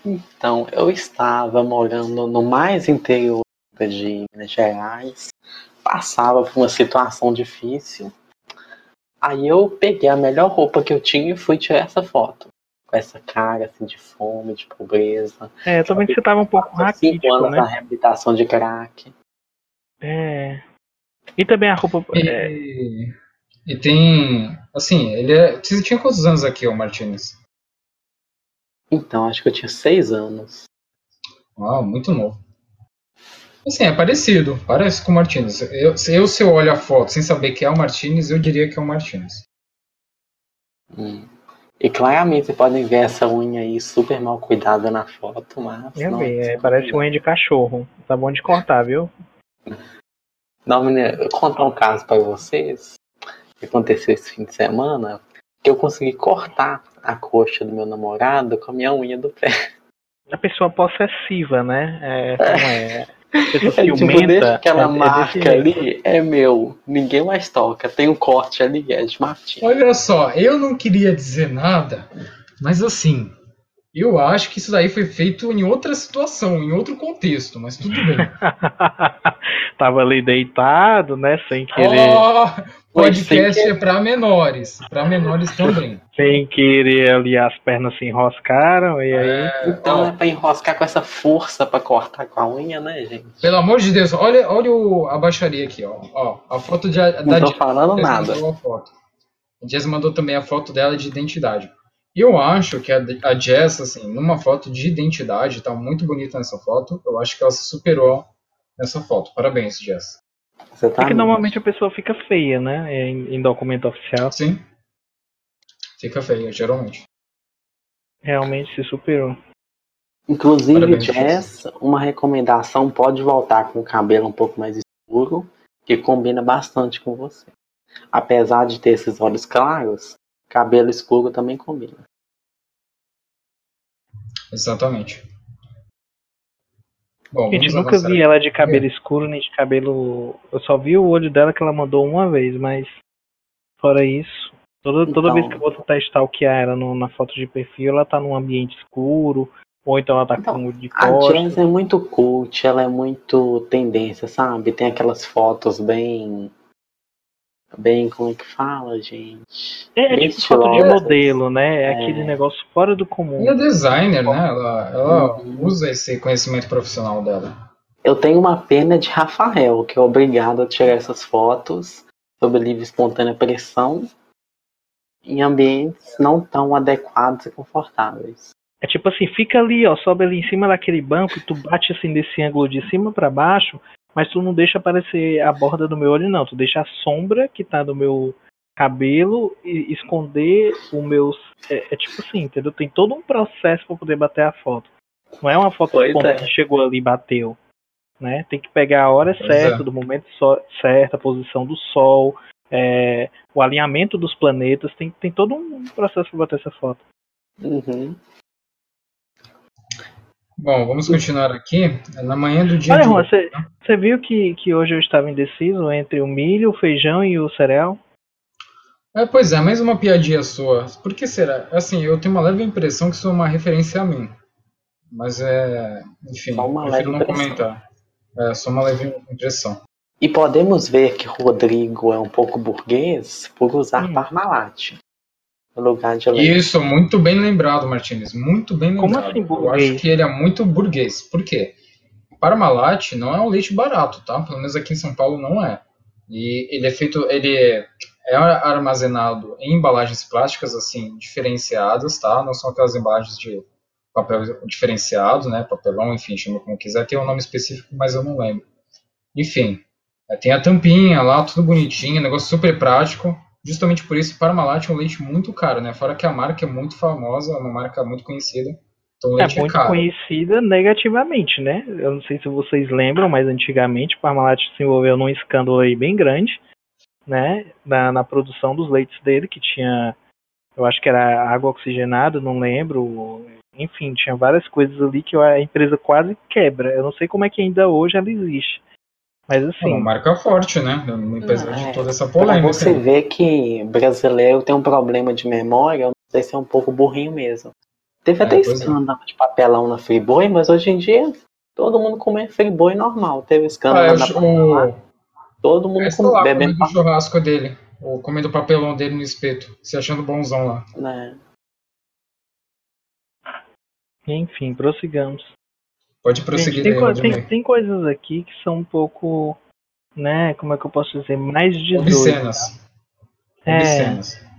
Então, eu estava morando no mais interior de Minas Gerais, passava por uma situação difícil. Aí eu peguei a melhor roupa que eu tinha e fui tirar essa foto. Com essa cara assim de fome, de pobreza. É, eu tô vendo que você tava um pouco Há cinco raquítico, anos na né? reabilitação de crack. É. E também a roupa. é, E, e tem. Assim, ele é. Você tinha quantos anos aqui, ô Martinez? Então, acho que eu tinha seis anos. Ah, muito novo. Assim, é parecido. Parece com o Martinez. Eu, se eu, se eu olho a foto sem saber que é o Martinez, eu diria que é o Martinez. Hum. E claramente vocês podem ver essa unha aí super mal cuidada na foto, mas. eu não, vi, é, parece unha de cachorro. Tá bom de cortar, viu? Não, menina, eu vou contar um caso pra vocês que aconteceu esse fim de semana, que eu consegui cortar a coxa do meu namorado com a minha unha do pé. A pessoa possessiva, né? É, como é? Pessoa É tipo, deixa aquela é- é marca ali, é meu. Ninguém mais toca. Tem um corte ali, é de Martim. Olha só, eu não queria dizer nada, mas assim, eu acho que isso daí foi feito em outra situação, em outro contexto, mas tudo bem. Tava ali deitado, né? Sem querer. Sem podcast é pra menores, pra menores também. Sem querer ali as pernas se enroscaram e aí. É, Então ó, é pra enroscar com essa força pra cortar com a unha, né, gente? pelo amor de Deus, olha, olha o, a baixaria aqui, ó. ó a foto de, da Não tô Jess falando nada. a foto. A Jess mandou também a foto dela de identidade. E eu acho que a, a Jess, assim, numa foto de identidade, tá muito bonita nessa foto. Eu acho que ela se superou nessa foto. Parabéns, Jess. Você tá É que normalmente a pessoa fica feia, né? Em, em documento oficial. Sim. Fica feia, geralmente. Realmente se superou. Inclusive, Parabéns, Jess, uma recomendação pode voltar com o cabelo um pouco mais escuro, que combina bastante com você. Apesar de ter esses olhos claros, cabelo escuro também combina. Exatamente. Bom, Gente, nunca vi aqui. ela de cabelo escuro nem de cabelo. Eu só vi o olho dela que ela mandou uma vez, mas fora isso, toda, toda Então- vez que eu vou tentar stalkear ela no- na foto de perfil, ela tá num ambiente escuro, ou então ela tá Então, com o de A costas. Jess é muito cult, ela é muito tendência, sabe? Tem aquelas fotos bem. Bem, como é que fala, gente? É, é bem tipo foto de modelo, né? É, É. aquele negócio fora do comum. Ela é designer, né? Ela, ela Uhum. usa esse conhecimento profissional dela. Eu tenho uma pena de Rafael, que é obrigado a tirar essas fotos sob livre e espontânea pressão em ambientes não tão adequados e confortáveis. É tipo assim, fica ali, ó, sobe ali em cima daquele banco e tu bate assim desse ângulo de cima pra baixo, mas tu não deixa aparecer a borda do meu olho, não. Tu deixa a sombra que tá no meu cabelo e esconder o meu. É, é tipo assim, entendeu? Tem todo um processo pra poder bater a foto. Não é uma foto Pois é. chegou ali e bateu. Né? Tem que pegar a hora Pois certa, é. do momento so- certo, a posição do sol, é, o alinhamento dos planetas. Tem, tem todo um processo pra bater essa foto. Uhum. Bom, vamos continuar aqui. Na manhã do dia Olha, Juan, hoje- você, você viu que, que hoje eu estava indeciso entre o milho, o feijão e o cereal? É, pois é, mais uma piadinha sua. Por que será? Assim, eu tenho uma leve impressão que isso é uma referência a mim. Mas é. Enfim, Só uma prefiro leve não impressão. comentar. É, só uma leve impressão. E podemos ver que Rodrigo é um pouco burguês por usar Hum. Parmalat lugar de. Isso, muito bem lembrado, Martinez. Muito bem Como lembrado. assim Eu acho que ele é muito burguês. Por quê? Parmalat não é um leite barato, tá? Pelo menos aqui em São Paulo não é. E ele é feito, ele é armazenado em embalagens plásticas assim diferenciadas, tá? Não são aquelas embalagens de papel diferenciado, né? Papelão, enfim, chama como quiser. Tem um nome específico, mas eu não lembro. Enfim, é, tem a tampinha lá, tudo bonitinho, negócio super prático. Justamente por isso, Parmalat é um leite muito caro, né? Fora que a marca é muito famosa, é uma marca muito conhecida. Então É leite é, muito caro. conhecida negativamente, né? Eu não sei se vocês lembram, mas antigamente o Parmalat se envolveu num escândalo aí bem grande, né? Na, na produção dos leites dele, que tinha, eu acho que era água oxigenada, não lembro. Enfim, tinha várias coisas ali que a empresa quase quebra. Eu não sei como é que ainda hoje ela existe. Mas É uma assim, marca forte, né? Apesar É, de toda essa Pra polêmica. você ver que brasileiro tem um problema de memória, eu não sei se é um pouco burrinho mesmo. Teve É, até é. escândalo de papelão na Friboi, mas hoje em dia todo mundo come Friboi normal. Teve escândalo Ah, na o, todo mundo é, come, lá, bebendo comendo o churrasco dele. Ou comendo o papelão dele no espeto. Se achando bonzão lá. né? enfim, prossigamos. Pode prosseguir Gente, tem, daí, co- Rodney. tem, tem coisas aqui que são um pouco, né, como é que eu posso dizer, mais 18. Obscenas. É. Obscenas.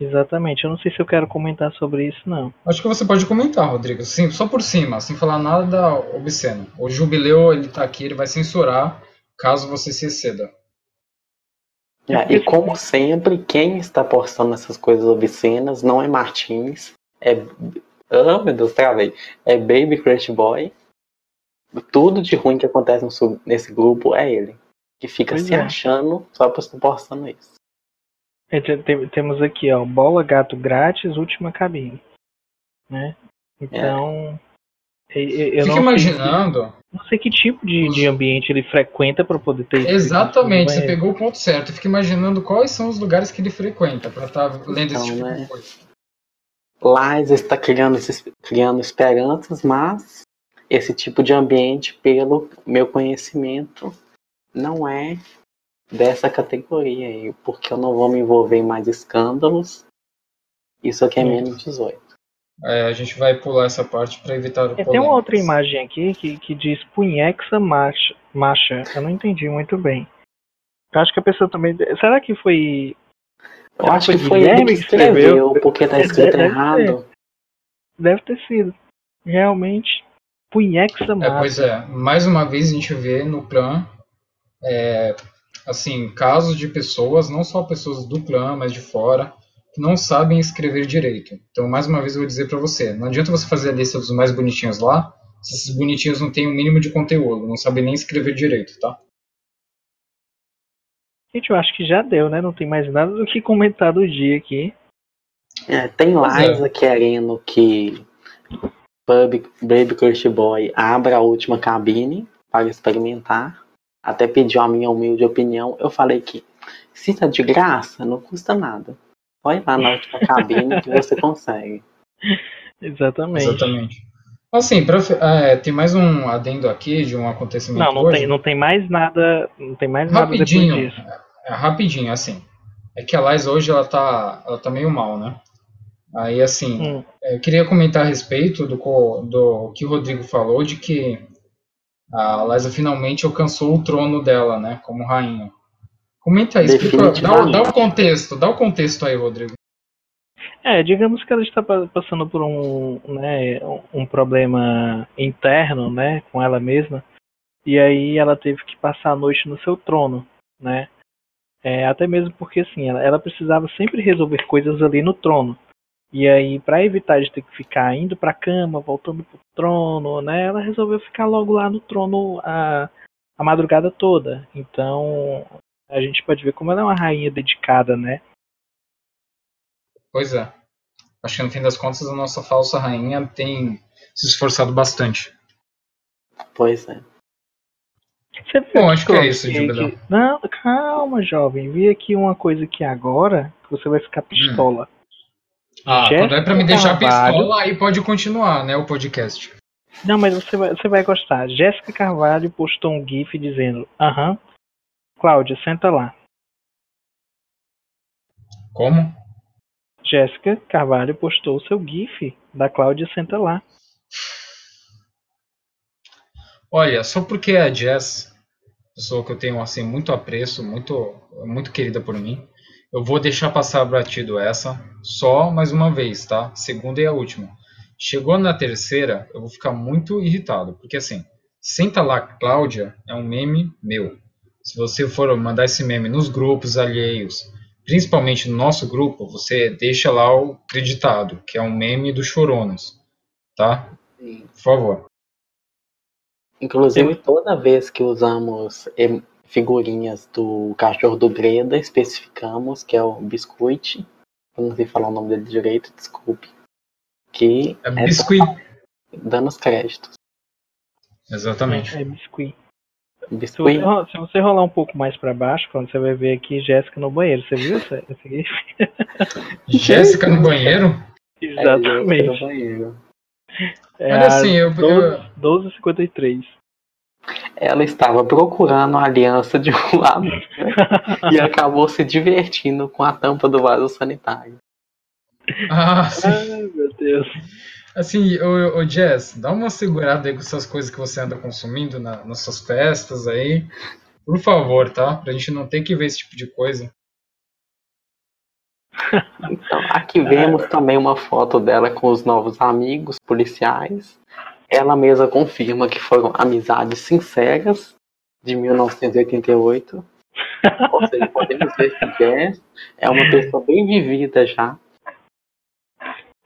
Exatamente, eu não sei se eu quero comentar sobre isso, não. Acho que você pode comentar, Rodrigo. Sim, só por cima, sem falar nada obsceno. O Jubileu, ele tá aqui, ele vai censurar caso você se exceda. É, e como sempre, quem está postando essas coisas obscenas não é Martins, é. Ah, meu Deus, travei. É Baby Crush Boy. Tudo de ruim que acontece no sub- nesse grupo é ele. Que fica Pois se é. achando só postando isso. É, te- te- temos aqui, ó, bola gato grátis, última cabine. Né? Então. e- e- Eu Fica não imaginando. Sei, que- não sei que tipo de, de ambiente ele frequenta para poder ter Exatamente, você tipo de pegou o ponto certo. Fica imaginando quais são os lugares que ele frequenta pra estar lendo Então, esse tipo né? de coisa. Lais está criando, criando esperanças, mas esse tipo de ambiente, pelo meu conhecimento, não é dessa categoria aí, porque eu não vou me envolver em mais escândalos. Isso aqui é menos 18. É, a gente vai pular essa parte pra evitar o É, Tem uma outra imagem aqui que, que diz punhexa macha, macha. Eu não entendi muito bem. Eu acho que a pessoa também. Será que foi. Eu Será acho que foi foi ele que escreveu, escreveu? porque tá É, escrito deve errado. Deve ter sido. Realmente. Punhexa É, macha. pois é, mais uma vez a gente vê no clã, é, assim, casos de pessoas, não só pessoas do clã, mas de fora, que não sabem escrever direito. Então, mais uma vez, eu vou dizer para você: não adianta você fazer a lista dos mais bonitinhos lá, se esses bonitinhos não têm o um mínimo de conteúdo, não sabem nem escrever direito, tá? Gente, eu acho que já deu, né? Não tem mais nada do que comentar do dia aqui. É, tem Liza é. querendo que Baby, Baby Crush Boy abra a última cabine para experimentar. Até pediu a minha humilde opinião. Eu falei que se tá de graça, não custa nada. Vai lá na última cabine que você consegue. Exatamente. Exatamente. Assim, pra, é, tem mais um adendo aqui de um acontecimento. Não, não hoje. tem, não tem mais nada. Não tem mais rapidinho, nada depois disso. É, rapidinho, assim. É que a Liz hoje ela tá, ela tá meio mal, né? Aí, assim, hum. eu queria comentar a respeito do, do que o Rodrigo falou, de que a Liza finalmente alcançou o trono dela, né, como rainha. Comenta aí, explica, dá, dá o contexto, dá o contexto aí, Rodrigo. É, digamos que ela está passando por um, né, um problema interno, né, com ela mesma, e aí ela teve que passar a noite no seu trono, né, é, até mesmo porque assim, ela, ela precisava sempre resolver coisas ali no trono, e aí, para evitar de ter que ficar indo para a cama, voltando pro trono, né, ela resolveu ficar logo lá no trono a, a madrugada toda. Então, a gente pode ver como ela é uma rainha dedicada, né? Pois é. Acho que no fim das contas a nossa falsa rainha tem se esforçado bastante. Pois é. Você Bom, acho que é isso, Jubileu. Não, calma, jovem. Vi aqui uma coisa aqui agora que você vai ficar pistola. Hum. Ah, Jéssica quando é pra me deixar Carvalho. pistola, aí pode continuar, né, o podcast. Não, mas você vai, você vai gostar. Jéssica Carvalho postou um GIF dizendo: Aham, Cláudia, senta lá. Como? Jéssica Carvalho postou o seu GIF da Cláudia Senta lá. Olha, só porque a Jess, pessoa que eu tenho assim muito apreço, muito muito querida por mim, eu vou deixar passar batido essa só mais uma vez, tá? Segunda e a última. Chegou na terceira, eu vou ficar muito irritado, porque assim, senta lá, Cláudia, é um meme meu. Se você for mandar esse meme nos grupos alheios, principalmente no nosso grupo, você deixa lá o acreditado, que é um meme do Choronos, tá? Sim. Por favor. Inclusive, toda vez que usamos figurinhas do cachorro do Breda, especificamos que é o Biscuit. Eu não sei falar o nome dele direito, desculpe. Que é, é Biscuit. Dando os créditos. Exatamente. É, é Biscuit. Biscuit. Se você, se você, rolar um pouco mais para baixo, quando você vai ver aqui Jéssica no banheiro, você viu Jéssica no banheiro? Exatamente. É, no banheiro. É Mas assim, eu. 12h53 ela estava procurando a aliança de um lado e acabou se divertindo com a tampa do vaso sanitário. Ah, sim. Ai, meu Deus. Assim, ô, ô Jess, dá uma segurada aí com essas coisas que você anda consumindo na, nas suas festas aí. Por favor, tá? Pra gente não ter que ver esse tipo de coisa. Então, aqui vemos também uma foto dela com os novos amigos policiais. Ela mesma confirma que foram amizades sinceras de 1988. Ou seja, podemos ver que Jess é uma pessoa bem vivida já.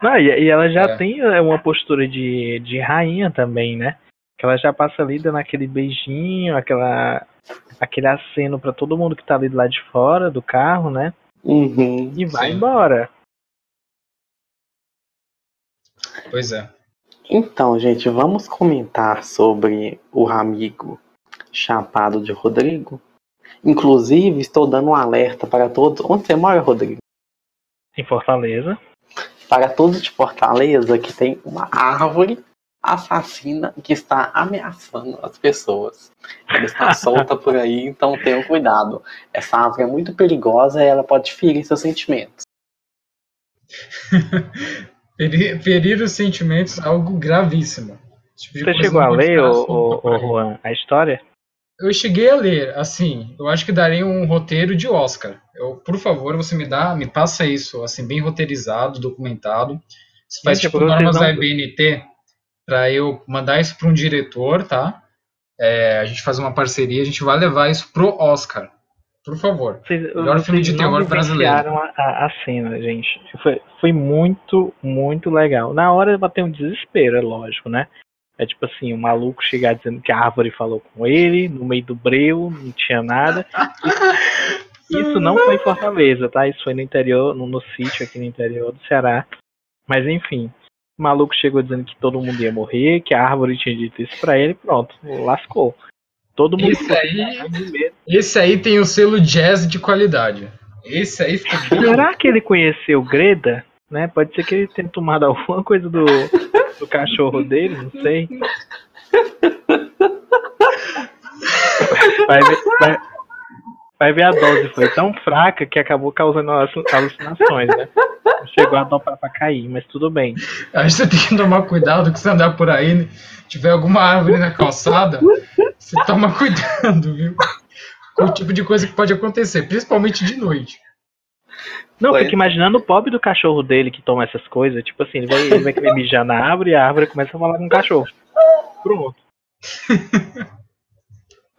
Ah, e, ela já é. tem é, uma postura de, de rainha também, né? Que ela já passa ali dando aquele beijinho, aquela, aquele aceno para todo mundo que tá ali do lado de fora do carro, né? Uhum, e vai sim. embora. Pois é. Então, gente, vamos comentar sobre o amigo chapado de Rodrigo. Inclusive, estou dando um alerta para todos. Onde você mora, Rodrigo? Em Fortaleza. Para todos de Fortaleza que tem uma árvore assassina que está ameaçando as pessoas. Ela está solta por aí, então tenham cuidado. Essa árvore é muito perigosa e ela pode ferir seus sentimentos. Ferir, os sentimentos é algo gravíssimo. Tipo Você chegou a ler, o, o, o Juan, a história? Eu cheguei a ler, assim, eu acho que daria um roteiro de Oscar. Eu, por favor, você me dá, me passa isso, assim, bem roteirizado, documentado. Você faz Gente, tipo normas não... da EBNT para eu mandar isso para um diretor, tá? É, a gente faz uma parceria, a gente vai levar isso pro Oscar. Por favor. Vocês, Melhor filme de terror brasileiro. A, a, a cena, gente. Foi, foi muito, muito legal. Na hora bateu um desespero, é lógico, né? É tipo assim, o maluco chegar dizendo que a árvore falou com ele, no meio do breu, não tinha nada. Isso não foi em Fortaleza, tá? Isso foi no interior, no, no sítio aqui no interior do Ceará. Mas enfim, o maluco chegou dizendo que todo mundo ia morrer, que a árvore tinha dito isso pra ele, pronto, lascou. Todo mundo Esse aí-. Esse aí tem o selo jazz de qualidade. Esse aí ficou. Será que ele conheceu o Greda? Né? Pode ser que ele tenha tomado alguma coisa do, do cachorro dele, não sei. Vai vai, vai ver a dose foi tão fraca que acabou causando alu- alucinações, né? Chegou a dobrar pra cair, mas tudo bem. Aí você tem que tomar cuidado que você andar por aí, né? tiver alguma árvore na calçada, você toma cuidado, viu? Com o tipo de coisa que pode acontecer, principalmente de noite. Não, Foi. fico imaginando o pobre do cachorro dele que toma essas coisas. Tipo assim, ele vai, ele vai querer mijar na árvore e a árvore começa a falar com o cachorro. Pronto.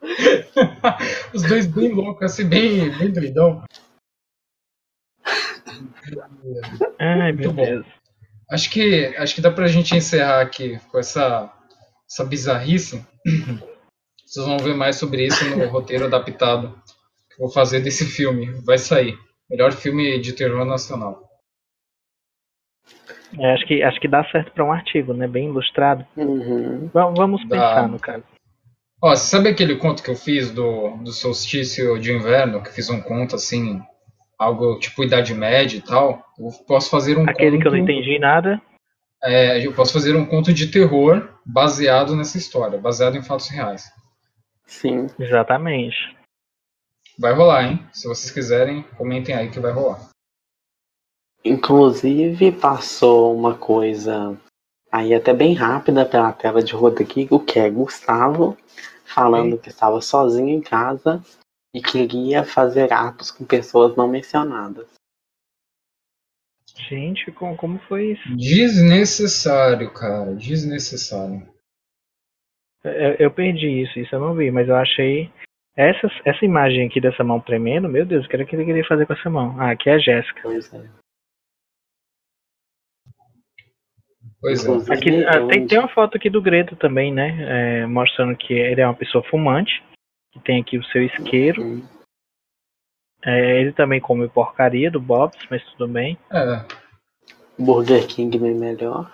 Os dois bem loucos, assim, bem, bem doidão. Ai, meu Muito bom. Deus. Acho que, acho que dá pra gente encerrar aqui com essa, essa bizarrice. Vocês vão ver mais sobre isso no roteiro adaptado que eu vou fazer desse filme. Vai sair. Melhor filme de terror nacional. É, acho, que, acho que dá certo pra um artigo, né? Bem ilustrado. Uhum. Va- Vamos Dá. pensar no caso. Ó, você sabe aquele conto que eu fiz do, do solstício de inverno? Que fiz um conto assim, algo tipo Idade Média e tal. Eu posso fazer um Aquele conto. que eu não entendi nada. É, eu posso fazer um conto de terror baseado nessa história, baseado em fatos reais. Sim. Exatamente. Vai rolar, hein? Se vocês quiserem, comentem aí que vai rolar. Inclusive passou uma coisa aí até bem rápida pela tela de Rodrigo, que é Gustavo, falando que estava sozinho em casa e queria fazer atos com pessoas não mencionadas. Gente, como, como foi isso? Desnecessário, cara. Desnecessário. Eu, eu perdi isso, isso eu não vi, mas eu achei. Essa, essa imagem aqui dessa mão tremendo, meu Deus, o que era que ele queria fazer com essa mão? Ah, aqui é a Jéssica. Pois é. Pois é. Aqui, ah, tem, tem uma foto aqui do Greta também, né? é, mostrando que ele é uma pessoa fumante, que tem aqui o seu isqueiro. Hum, É, ele também come porcaria do Bob's, mas tudo bem. É, Burger King bem melhor.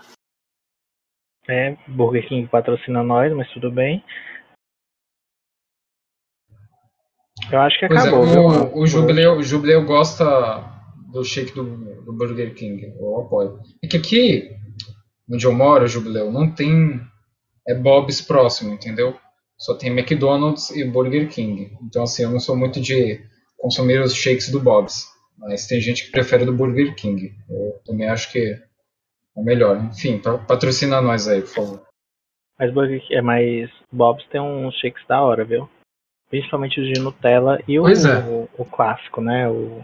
É, Burger King patrocina nós, mas tudo bem. Eu acho que pois é, acabou, viu? mano? o, o, Jubileu, o Jubileu gosta do shake do, do Burger King. Eu apoio. É que aqui, onde eu moro, Jubileu, não tem é Bob's próximo, entendeu? Só tem McDonald's e Burger King. Então, assim, eu não sou muito de consumir os shakes do Bob's. Mas tem gente que prefere do Burger King. Eu também acho que é melhor. Enfim, pa- patrocina nós aí, por favor. Mas Burger King, é, mas Bob's tem uns shakes da hora, viu? Principalmente os de Nutella e o, é. o, o clássico, né? O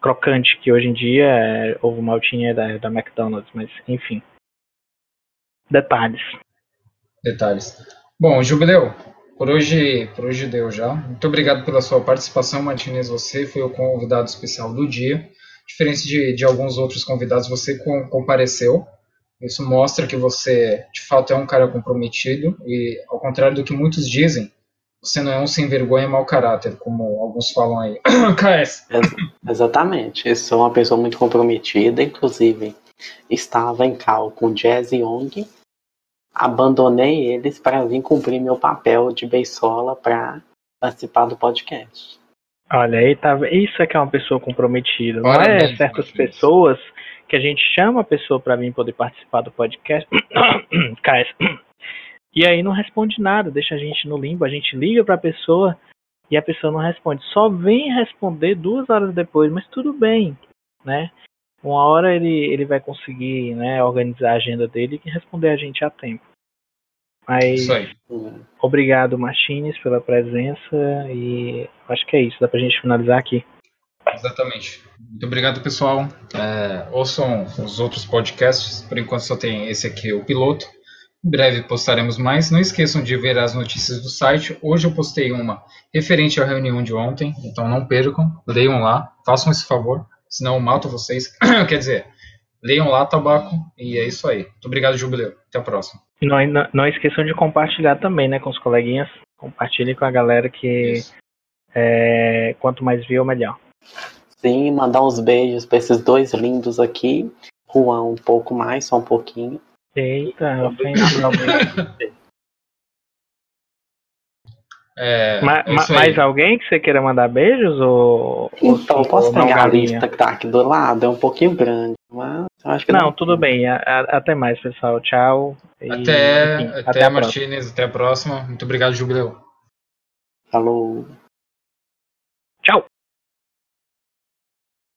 crocante, que hoje em dia é ovo maltinha da, da McDonald's, mas enfim. Detalhes. detalhes. Bom, Jubileu, por hoje, por hoje deu já. Muito obrigado pela sua participação, Martinez. Você foi o convidado especial do dia. Diferente de, de alguns outros convidados, você com- compareceu. Isso mostra que você, de fato, é um cara comprometido e, ao contrário do que muitos dizem, você não é um sem vergonha e mau caráter, como alguns falam aí. KS. Ex- exatamente. Eu sou uma pessoa muito comprometida, inclusive estava em cal com Jazz Young. Abandonei eles para vir cumprir meu papel de beisola para participar do podcast. Olha, aí tá, isso é que é uma pessoa comprometida. Não é certas pessoas que a gente chama a pessoa para vir poder participar do podcast. E aí não responde nada, deixa a gente no limbo, a gente liga pra pessoa e a pessoa não responde. Só vem responder duas horas depois, mas tudo bem, né? Uma hora ele, ele vai conseguir né, organizar a agenda dele e responder a gente a tempo. Mas Isso aí. Obrigado, Martins, pela presença e acho que é isso, dá pra gente finalizar aqui. Exatamente. Muito obrigado, pessoal. É, ouçam os outros podcasts. Por enquanto só tem esse aqui, o piloto. Em breve postaremos mais. Não esqueçam de ver as notícias do site. Hoje eu postei uma referente à reunião de ontem, então não percam, leiam lá, façam esse favor, senão eu mato vocês. Quer dizer, leiam lá, tabaco, e é isso aí. Muito obrigado, Jubileu. Até a próxima. E não, não, não esqueçam de compartilhar também, né, com os coleguinhas. Compartilhem com a galera que é, quanto mais viu, melhor. Sim, mandar uns beijos para esses dois lindos aqui. Juan um pouco mais, só um pouquinho. Eita, ofensivo. É, Ma- é ma- aí. mais alguém que você queira mandar beijos? Ou, Então, ou, posso ou pegar a lista que tá aqui do lado? É um pouquinho grande, mas acho que Não, tudo bem. A- a- até mais, pessoal. Tchau. E, Até, enfim, até, a próxima. Martinez, até a próxima. Muito obrigado, Jubileu. Falou.